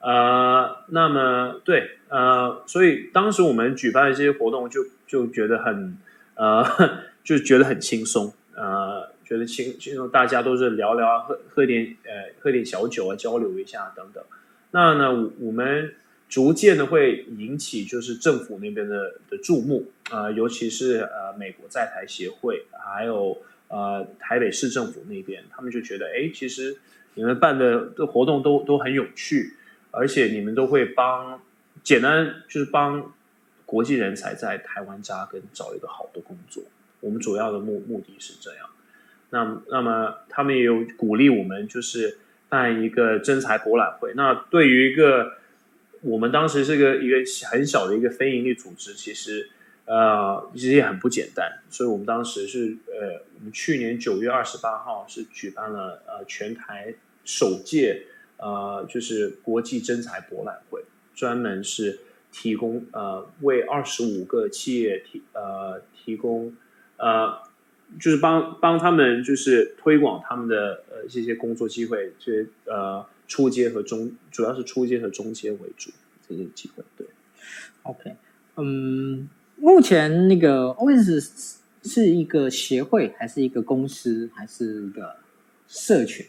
呃，那么对，呃，所以当时我们举办的这些活动就，就就觉得很呃，(laughs) 就觉得很轻松，呃，觉得轻轻松，大家都是聊聊，喝喝点呃，喝点小酒啊，交流一下等等。那呢，我们。逐渐的会引起就是政府那边的的注目啊、尤其是呃美国在台协会，还有呃台北市政府那边，他们就觉得哎，其实你们办的的活动都都很有趣，而且你们都会帮简单就是帮国际人才在台湾扎根，找一个好的工作。我们主要的目目的是这样。那那么他们也有鼓励我们，就是办一个真才博览会。那对于一个我们当时是个一个很小的一个非营利组织，其实呃其实也很不简单，所以我们当时是呃我们去年九月二十八号是举办了呃全台首届呃就是国际征才博览会，专门是提供呃为二十五个企业提呃提供呃就是帮帮他们就是推广他们的呃这些工作机会，这些呃。初阶和中，主要是初阶和中阶为主，这些机会。对，OK，嗯，目前那个 OHS 是一个协会，还是一个公司，还是一个社群？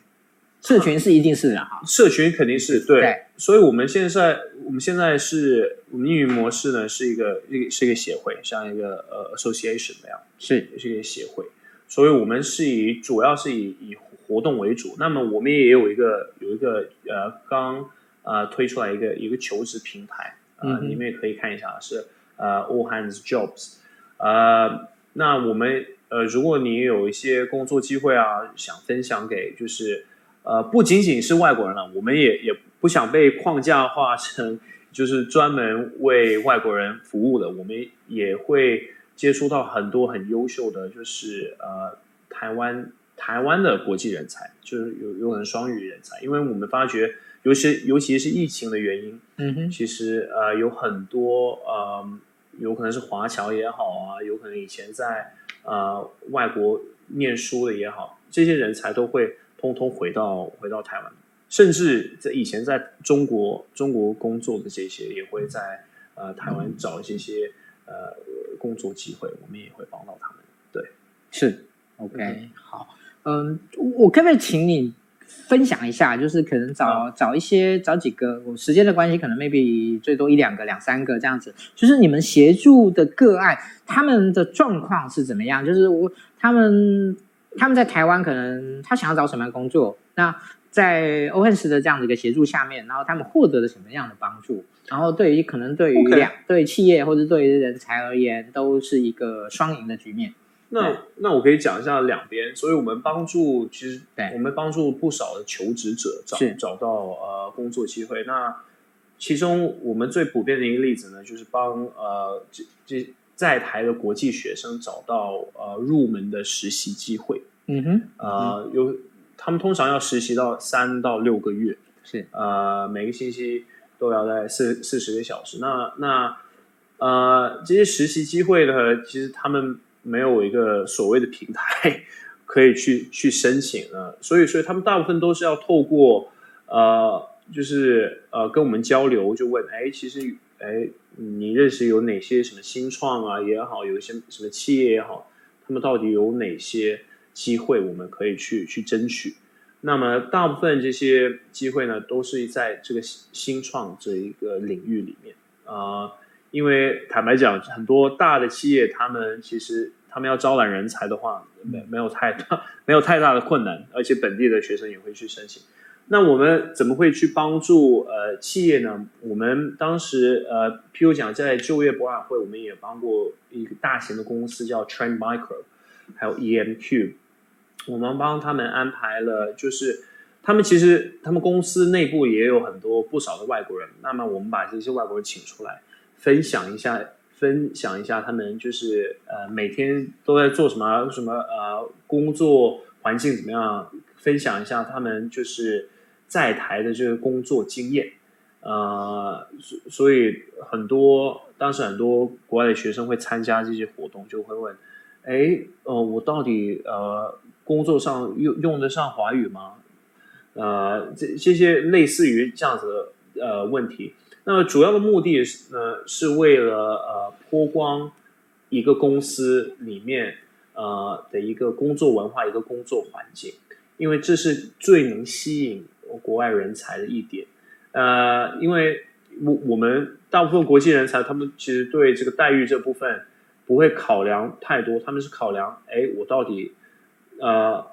社群是一定是的哈，社群肯定是对。对，所以我们现在，我们现在是我们运营模式呢，是一个一个是一个协会，像一个呃 association 那样，是是一个协会。所以我们是以主要是以以。活动为主，那么我们也有一个有一个呃刚呃推出来一个一个求职平台，呃，嗯、你们也可以看一下，是呃 All Hands Jobs，呃，那我们呃如果你有一些工作机会啊，想分享给就是呃不仅仅是外国人了，我们也也不想被框架化成 (laughs) 就是专门为外国人服务的，我们也会接触到很多很优秀的就是呃台湾。台湾的国际人才就是有有可能双语人才，因为我们发觉，尤其尤其是疫情的原因，嗯哼，其实呃有很多呃有可能是华侨也好啊，有可能以前在呃外国念书的也好，这些人才都会通通回到回到台湾，甚至在以前在中国中国工作的这些也会在呃台湾找这些呃工作机会，我们也会帮到他们。对，是。OK、嗯、好。嗯，我可不可以请你分享一下？就是可能找找一些找几个，我时间的关系，可能 maybe 最多一两个、两三个这样子。就是你们协助的个案，他们的状况是怎么样？就是我他们他们在台湾，可能他想要找什么样的工作？那在 OHS 的这样的一个协助下面，然后他们获得了什么样的帮助？然后对于可能对于两.对企业或者对于人才而言，都是一个双赢的局面。那那我可以讲一下两边，所以我们帮助其实我们帮助不少的求职者找找到呃工作机会。那其中我们最普遍的一个例子呢，就是帮呃这这在台的国际学生找到呃入门的实习机会。嗯哼，呃有他们通常要实习到三到六个月，是呃每个星期都要在四四十个小时。那那呃这些实习机会呢，其实他们。没有一个所谓的平台 (laughs) 可以去去申请呢，所以所以他们大部分都是要透过呃，就是呃跟我们交流，就问哎，其实哎，你认识有哪些什么新创啊也好，有一些什么企业也好，他们到底有哪些机会我们可以去去争取？那么大部分这些机会呢，都是在这个新创这一个领域里面啊。因为坦白讲，很多大的企业，他们其实他们要招揽人才的话，没没有太大 (laughs) 没有太大的困难，而且本地的学生也会去申请。那我们怎么会去帮助呃企业呢？我们当时呃，譬如讲在就业博览会，我们也帮过一个大型的公司叫 Trend Micro，还有 EMQ，我们帮他们安排了，就是他们其实他们公司内部也有很多不少的外国人，那么我们把这些外国人请出来。分享一下，分享一下他们就是呃每天都在做什么什么呃工作环境怎么样？分享一下他们就是在台的这个工作经验。呃，所所以很多当时很多国外的学生会参加这些活动，就会问：哎，呃，我到底呃工作上用用得上华语吗？呃，这这些类似于这样子的呃问题。那么主要的目的是呢，是为了呃曝光一个公司里面呃的一个工作文化、一个工作环境，因为这是最能吸引国外人才的一点。呃，因为我我们大部分国际人才，他们其实对这个待遇这部分不会考量太多，他们是考量，哎，我到底呃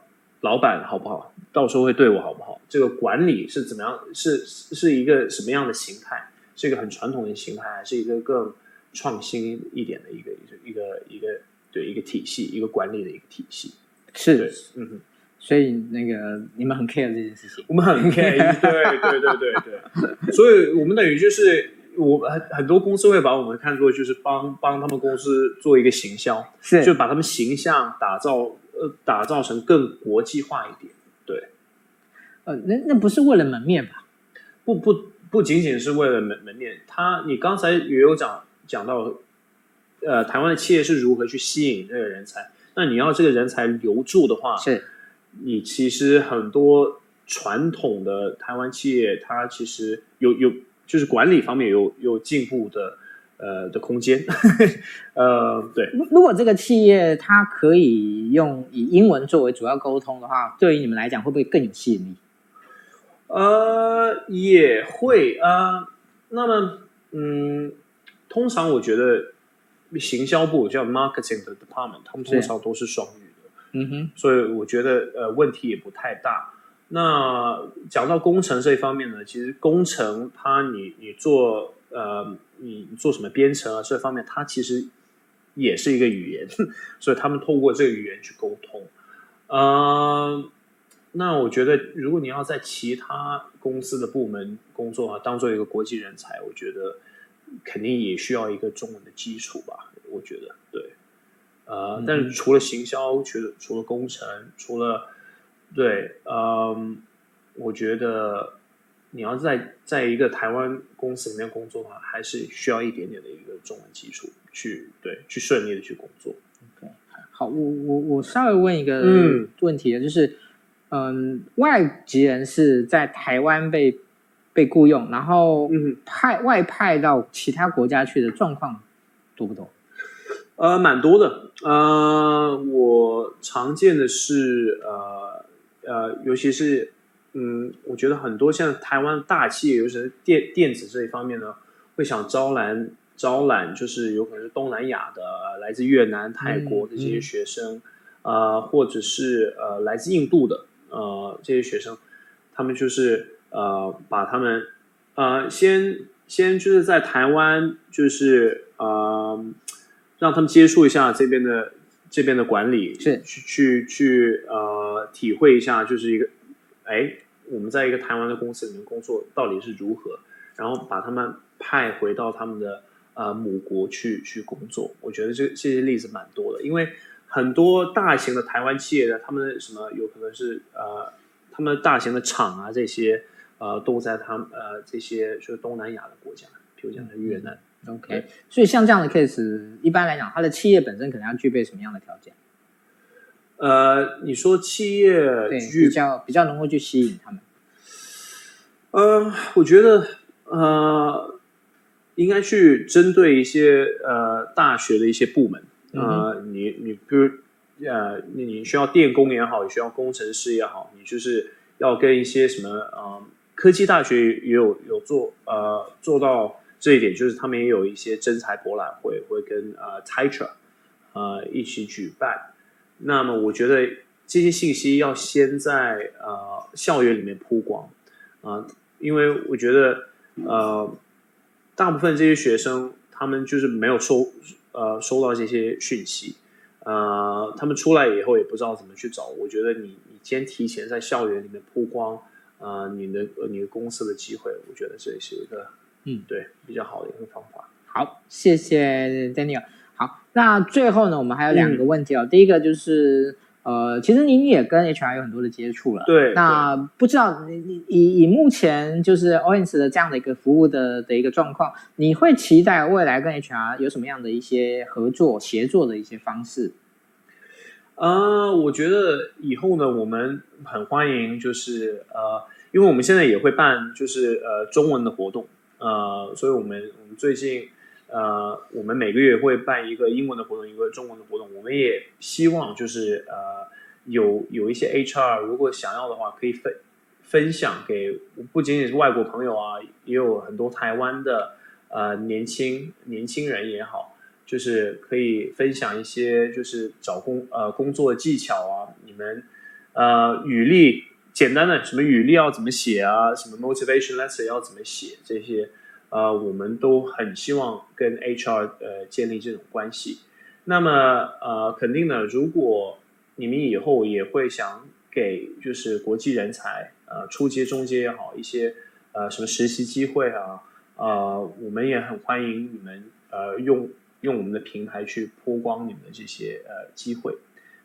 老板好不好，到时候会对我好不好，这个管理是怎么样，是是一个什么样的形态。是一个很传统的形态，还是一个更创新一点的一个一个一个对一个体系，一个管理的一个体系。是，嗯哼，所以那个你们很 care 这件事情，我们很 care，对对对对对。所以我们等于就是我很很多公司会把我们看作就是帮帮他们公司做一个行销，是就把他们形象打造呃打造成更国际化一点。对，呃，那那不是为了门面吧？不不。不仅仅是为了门门面，他你刚才也有讲讲到，呃，台湾的企业是如何去吸引这个人才？那你要这个人才留住的话，是，你其实很多传统的台湾企业，它其实有有就是管理方面有有进步的呃的空间，(laughs) 呃，对。如果这个企业它可以用以英文作为主要沟通的话，对于你们来讲会不会更有吸引力？呃，也会啊、呃。那么，嗯，通常我觉得行销部叫 marketing 的 department，他们通常都是双语的。嗯哼，所以我觉得呃问题也不太大。那讲到工程这一方面呢，其实工程它你你做呃你做什么编程啊这方面，它其实也是一个语言，(laughs) 所以他们透过这个语言去沟通。嗯、呃。那我觉得，如果你要在其他公司的部门工作啊，当做一个国际人才，我觉得肯定也需要一个中文的基础吧。我觉得，对，呃，嗯、但是除了行销，除了除了工程，除了对，嗯、呃，我觉得你要在在一个台湾公司里面工作的话，还是需要一点点的一个中文基础，去对，去顺利的去工作。OK，好，我我我稍微问一个问题啊，就是。嗯，外籍人士在台湾被被雇佣，然后派外派到其他国家去的状况多不多？呃，蛮多的。呃，我常见的是，呃呃，尤其是嗯，我觉得很多像台湾大企业，尤其是电电子这一方面呢，会想招揽招揽，就是有可能是东南亚的，来自越南、泰国的这些学生，啊、嗯嗯呃，或者是呃来自印度的。呃，这些学生，他们就是呃，把他们呃，先先就是在台湾，就是呃，让他们接触一下这边的这边的管理，是去去去呃，体会一下，就是一个，哎，我们在一个台湾的公司里面工作到底是如何，然后把他们派回到他们的呃母国去去工作。我觉得这这些例子蛮多的，因为。很多大型的台湾企业的，他们的什么有可能是呃，他们大型的厂啊，这些呃，都在他们呃这些就是东南亚的国家，比如讲的越南。嗯、OK，所以像这样的 case，一般来讲，它的企业本身可能要具备什么样的条件？呃，你说企业对比较比较能够去吸引他们？呃，我觉得呃，应该去针对一些呃大学的一些部门。呃，你你比如呃，你需要电工也好，你需要工程师也好，你就是要跟一些什么呃，科技大学也有有做呃做到这一点，就是他们也有一些真才博览会，会跟呃 TITRA 呃一起举办。那么我觉得这些信息要先在呃校园里面曝光啊，因为我觉得呃大部分这些学生他们就是没有收。呃，收到这些讯息，呃，他们出来以后也不知道怎么去找。我觉得你你先提前在校园里面曝光，呃，你的你的公司的机会，我觉得这也是一个嗯，对，比较好的一个方法。好，谢谢 Daniel。好，那最后呢，我们还有两个问题哦。嗯、第一个就是。呃，其实您也跟 HR 有很多的接触了，对。那不知道你以以目前就是 Owens 的这样的一个服务的的一个状况，你会期待未来跟 HR 有什么样的一些合作协作的一些方式？呃，我觉得以后呢，我们很欢迎，就是呃，因为我们现在也会办，就是呃中文的活动，呃，所以我们我们最近呃，我们每个月会办一个英文的活动，一个中文的活动。我们也希望就是呃，有有一些 HR 如果想要的话，可以分分享给不仅仅是外国朋友啊，也有很多台湾的呃年轻年轻人也好。就是可以分享一些，就是找工呃工作的技巧啊，你们呃履历简单的什么履历要怎么写啊，什么 motivation letter 要怎么写这些，呃，我们都很希望跟 HR 呃建立这种关系。那么呃，肯定呢，如果你们以后也会想给就是国际人才呃初阶、中阶也好一些呃什么实习机会啊，呃，我们也很欢迎你们呃用。用我们的平台去曝光你们的这些呃机会，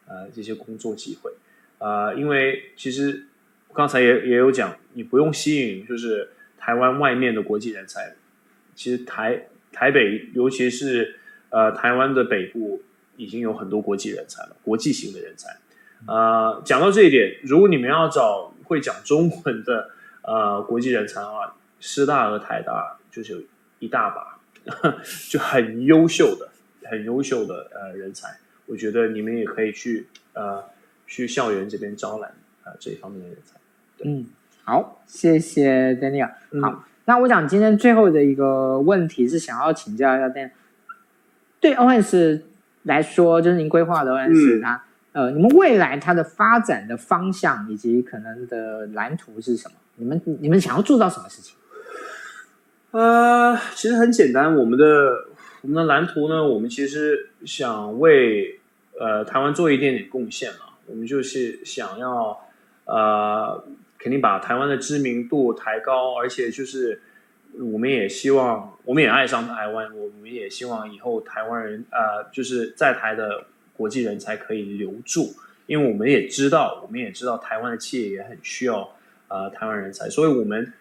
呃这些工作机会，啊、因为其实刚才也也有讲，你不用吸引就是台湾外面的国际人才，其实台台北尤其是呃台湾的北部已经有很多国际人才了，国际型的人才。啊、呃，讲到这一点，如果你们要找会讲中文的呃国际人才的话，师大和台大就是有一大把。(laughs) 就很优秀的、很优秀的呃人才，我觉得你们也可以去呃去校园这边招揽啊、呃、这一方面的人才。嗯，好，谢谢 Daniel。好，嗯、那我想今天最后的一个问题是想要请教一下对 Owens 来说，就是您规划的它、嗯、呃，你们未来它的发展的方向以及可能的蓝图是什么？你们你们想要做到什么事情？呃，其实很简单，我们的我们的蓝图呢，我们其实想为呃台湾做一点点贡献嘛。我们就是想要呃，肯定把台湾的知名度抬高，而且就是我们也希望，我们也爱上台湾，我们也希望以后台湾人呃，就是在台的国际人才可以留住，因为我们也知道，我们也知道台湾的企业也很需要呃台湾人才，所以我们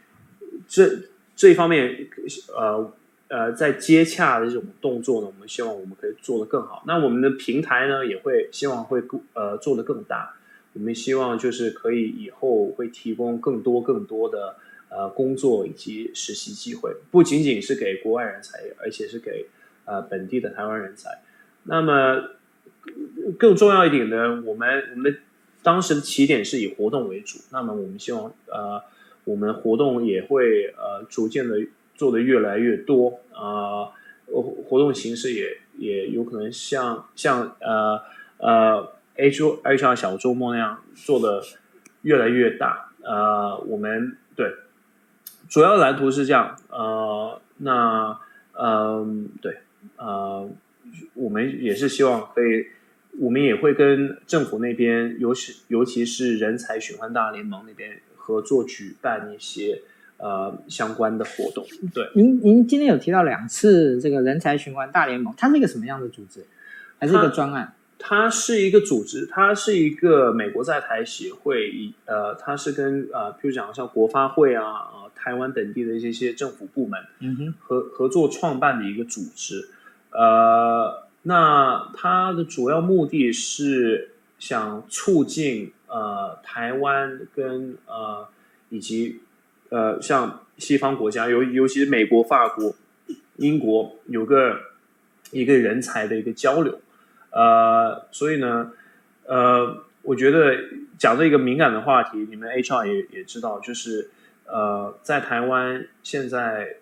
这。这一方面，呃呃，在接洽的这种动作呢，我们希望我们可以做得更好。那我们的平台呢，也会希望会更呃做得更大。我们希望就是可以以后会提供更多更多的呃工作以及实习机会，不仅仅是给国外人才，而且是给呃本地的台湾人才。那么更重要一点呢，我们我们的当时的起点是以活动为主。那么我们希望呃。我们活动也会呃逐渐的做得越来越多啊，呃，活动形式也也有可能像像呃呃 H HR 小周末那样做的越来越大。呃，我们对主要蓝图是这样。呃，那嗯，呃，对，呃，我们也是希望可以，我们也会跟政府那边，尤其尤其是人才循环大联盟那边。合作举办一些呃相关的活动。对，您您今天有提到两次这个人才循环大联盟，它是一个什么样的组织？还是一个专案？它，是一个组织，它是一个美国在台协会，以呃，它是跟呃，譬如讲像国发会啊，呃，台湾等地的这些政府部门，嗯哼，合合作创办的一个组织。呃，那它的主要目的是想促进。呃，台湾跟呃以及呃像西方国家，尤尤其是美国、法国、英国，有个一个人才的一个交流。呃，所以呢，呃，我觉得讲这一个敏感的话题，你们 HR 也也知道，就是呃，在台湾现在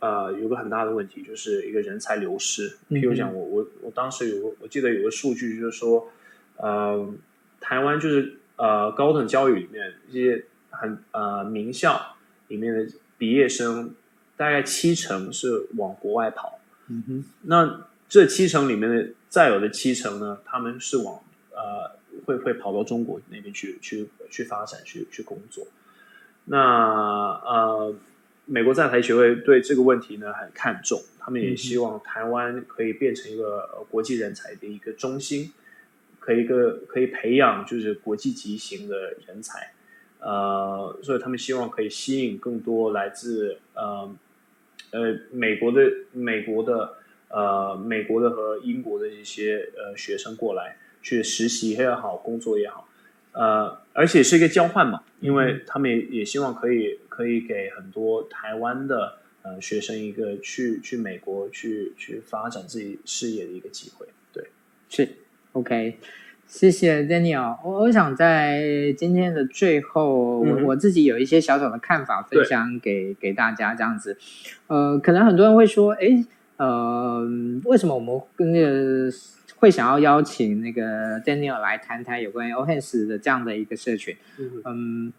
呃有个很大的问题，就是一个人才流失。譬如讲，我我我当时有个，我记得有个数据，就是说，呃，台湾就是。呃，高等教育里面一些很呃名校里面的毕业生，大概七成是往国外跑。嗯哼，那这七成里面的再有的七成呢，他们是往呃会会跑到中国那边去去去发展去去工作。那呃，美国在台协会对这个问题呢很看重，他们也希望台湾可以变成一个国际人才的一个中心。可以个可以培养就是国际级型的人才，呃，所以他们希望可以吸引更多来自呃呃美国的美国的呃美国的和英国的一些呃学生过来去实习也好，工作也好，呃，而且是一个交换嘛，因为他们也也希望可以可以给很多台湾的呃学生一个去去美国去去发展自己事业的一个机会。对，是 OK。谢谢 Daniel，我我想在今天的最后，我、嗯、我自己有一些小小的看法分享给给大家，这样子，呃，可能很多人会说，诶，呃，为什么我们跟那个会想要邀请那个 Daniel 来谈谈有关于 Hands 的这样的一个社群？嗯，嗯，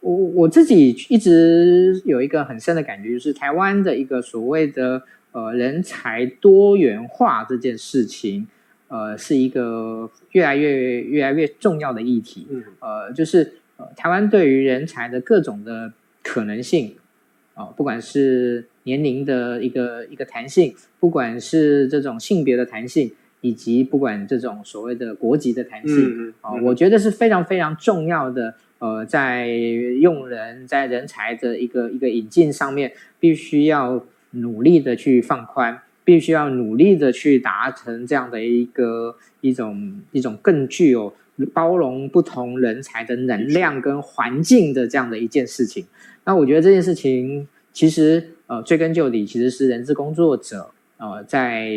我我自己一直有一个很深的感觉，就是台湾的一个所谓的呃人才多元化这件事情。呃，是一个越来越越来越重要的议题。嗯，呃，就是呃，台湾对于人才的各种的可能性，啊、呃，不管是年龄的一个一个弹性，不管是这种性别的弹性，以及不管这种所谓的国籍的弹性，啊、嗯呃，我觉得是非常非常重要的。呃，在用人在人才的一个一个引进上面，必须要努力的去放宽。必须要努力的去达成这样的一个一种一种更具有包容不同人才的能量跟环境的这样的一件事情。那我觉得这件事情其实呃追根究底，其实是人资工作者呃在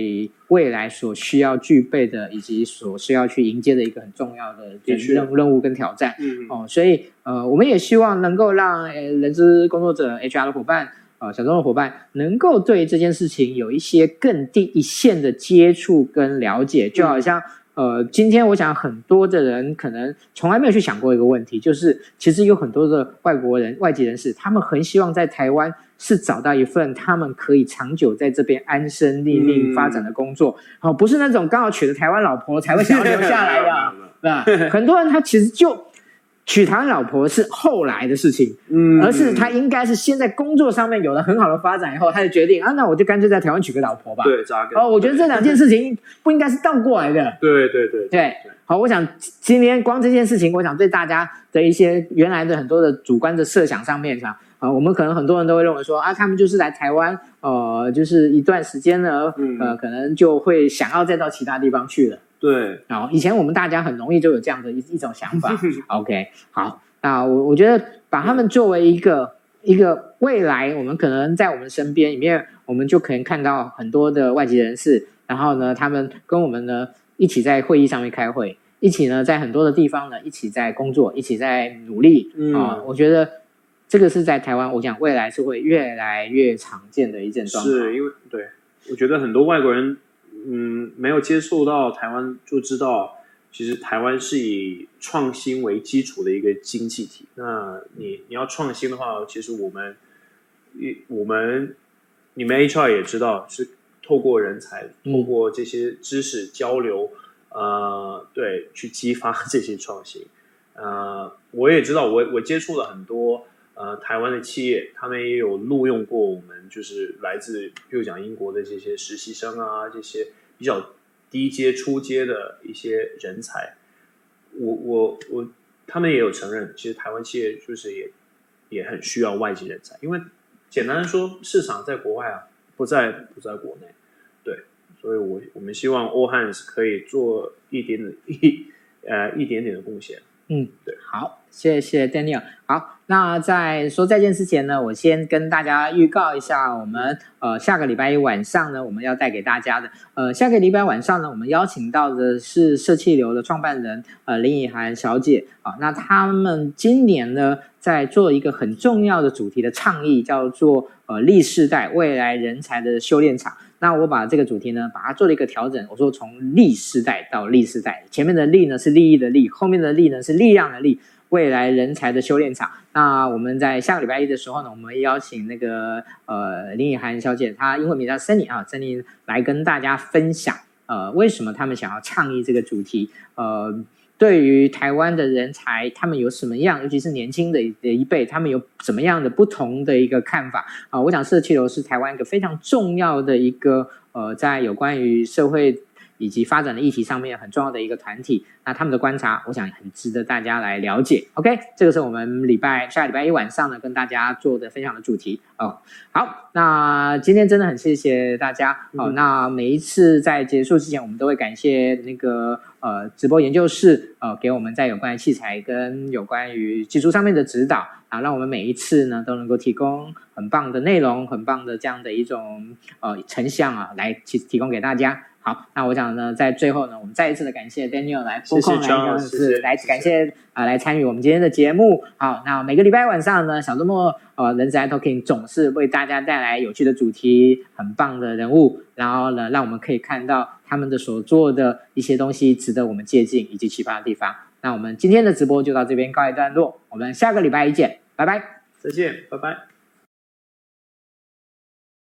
未来所需要具备的，以及所需要去迎接的一个很重要的任任务跟挑战。嗯哦，所以呃我们也希望能够让人资工作者 HR 的伙伴。啊，小众的伙伴能够对这件事情有一些更第一线的接触跟了解，就好像呃，今天我想很多的人可能从来没有去想过一个问题，就是其实有很多的外国人、外籍人士，他们很希望在台湾是找到一份他们可以长久在这边安身立命发展的工作，好，不是那种刚好娶了台湾老婆才会想要留下来的，(laughs) 对吧？很多人他其实就。娶台湾老婆是后来的事情，嗯，而是他应该是先在工作上面有了很好的发展以后，他就决定啊，那我就干脆在台湾娶个老婆吧。对，扎根。哦，我觉得这两件事情不应该是倒过来的。对对对对。好，我想今天光这件事情，我想对大家的一些原来的很多的主观的设想上面上啊，我们可能很多人都会认为说啊，他们就是来台湾，呃，就是一段时间呢，呃，可能就会想要再到其他地方去了。对，好，以前我们大家很容易就有这样的一一种想法。(laughs) OK，好，那我我觉得把他们作为一个一个未来，我们可能在我们身边里面，我们就可能看到很多的外籍人士，然后呢，他们跟我们呢一起在会议上面开会，一起呢在很多的地方呢一起在工作，一起在努力啊、嗯呃。我觉得这个是在台湾，我讲未来是会越来越常见的一件状况。是因为对，我觉得很多外国人。嗯，没有接触到台湾就知道，其实台湾是以创新为基础的一个经济体。那你你要创新的话，其实我们，我们你们 HR 也知道，是透过人才，透过这些知识交流，呃，对，去激发这些创新。呃，我也知道，我我接触了很多。呃，台湾的企业，他们也有录用过我们，就是来自，比如讲英国的这些实习生啊，这些比较低阶、初阶的一些人才。我我我，他们也有承认，其实台湾企业就是也也很需要外籍人才，因为简单的说，市场在国外啊，不在不在国内。对，所以我我们希望 All Hands 可以做一点点一呃一点点的贡献。嗯，对，好，谢谢 Daniel。好，那在说再见之前呢，我先跟大家预告一下，我们呃下个礼拜一晚上呢，我们要带给大家的，呃下个礼拜晚上呢，我们邀请到的是社气流的创办人呃林以涵小姐啊，那他们今年呢在做一个很重要的主题的倡议，叫做呃 Z 世代未来人才的修炼场。那我把这个主题呢，把它做了一个调整。我说从 Z 世代到 Z 世代，前面的 Z 呢是利益的利，后面的利呢是力量的力，未来人才的修炼场。那我们在下个礼拜一的时候呢，我们邀请那个呃林雨涵小姐，她英文名叫珍妮啊珍妮来跟大家分享呃为什么他们想要倡议这个主题呃。对于台湾的人才，他们有什么样？尤其是年轻的的一辈，他们有什么样的不同的一个看法啊？我想社区楼是台湾一个非常重要的一个呃，在有关于社会以及发展的议题上面很重要的一个团体。那他们的观察，我想很值得大家来了解。OK，这个是我们礼拜下礼拜一晚上呢跟大家做的分享的主题哦。好，那今天真的很谢谢大家。好，那每一次在结束之前，我们都会感谢那个呃直播研究室呃给我们在有关器材跟有关于技术上面的指导啊，让我们每一次呢都能够提供很棒的内容，很棒的这样的一种呃成像啊，来提提供给大家。好，那我想呢，在最后呢，我们再一次的感谢 Daniel 来播控来讲，是来感谢啊、呃，来参与我们今天的节目。好，那每个礼拜晚上呢，小周末呃，人资 iTalking 总是为大家带来有趣的主题，很棒的人物，然后呢，让我们可以看到他们的所做的一些东西，值得我们借鉴以及启发的地方。那我们今天的直播就到这边告一段落，我们下个礼拜一见，拜拜，再见，拜拜。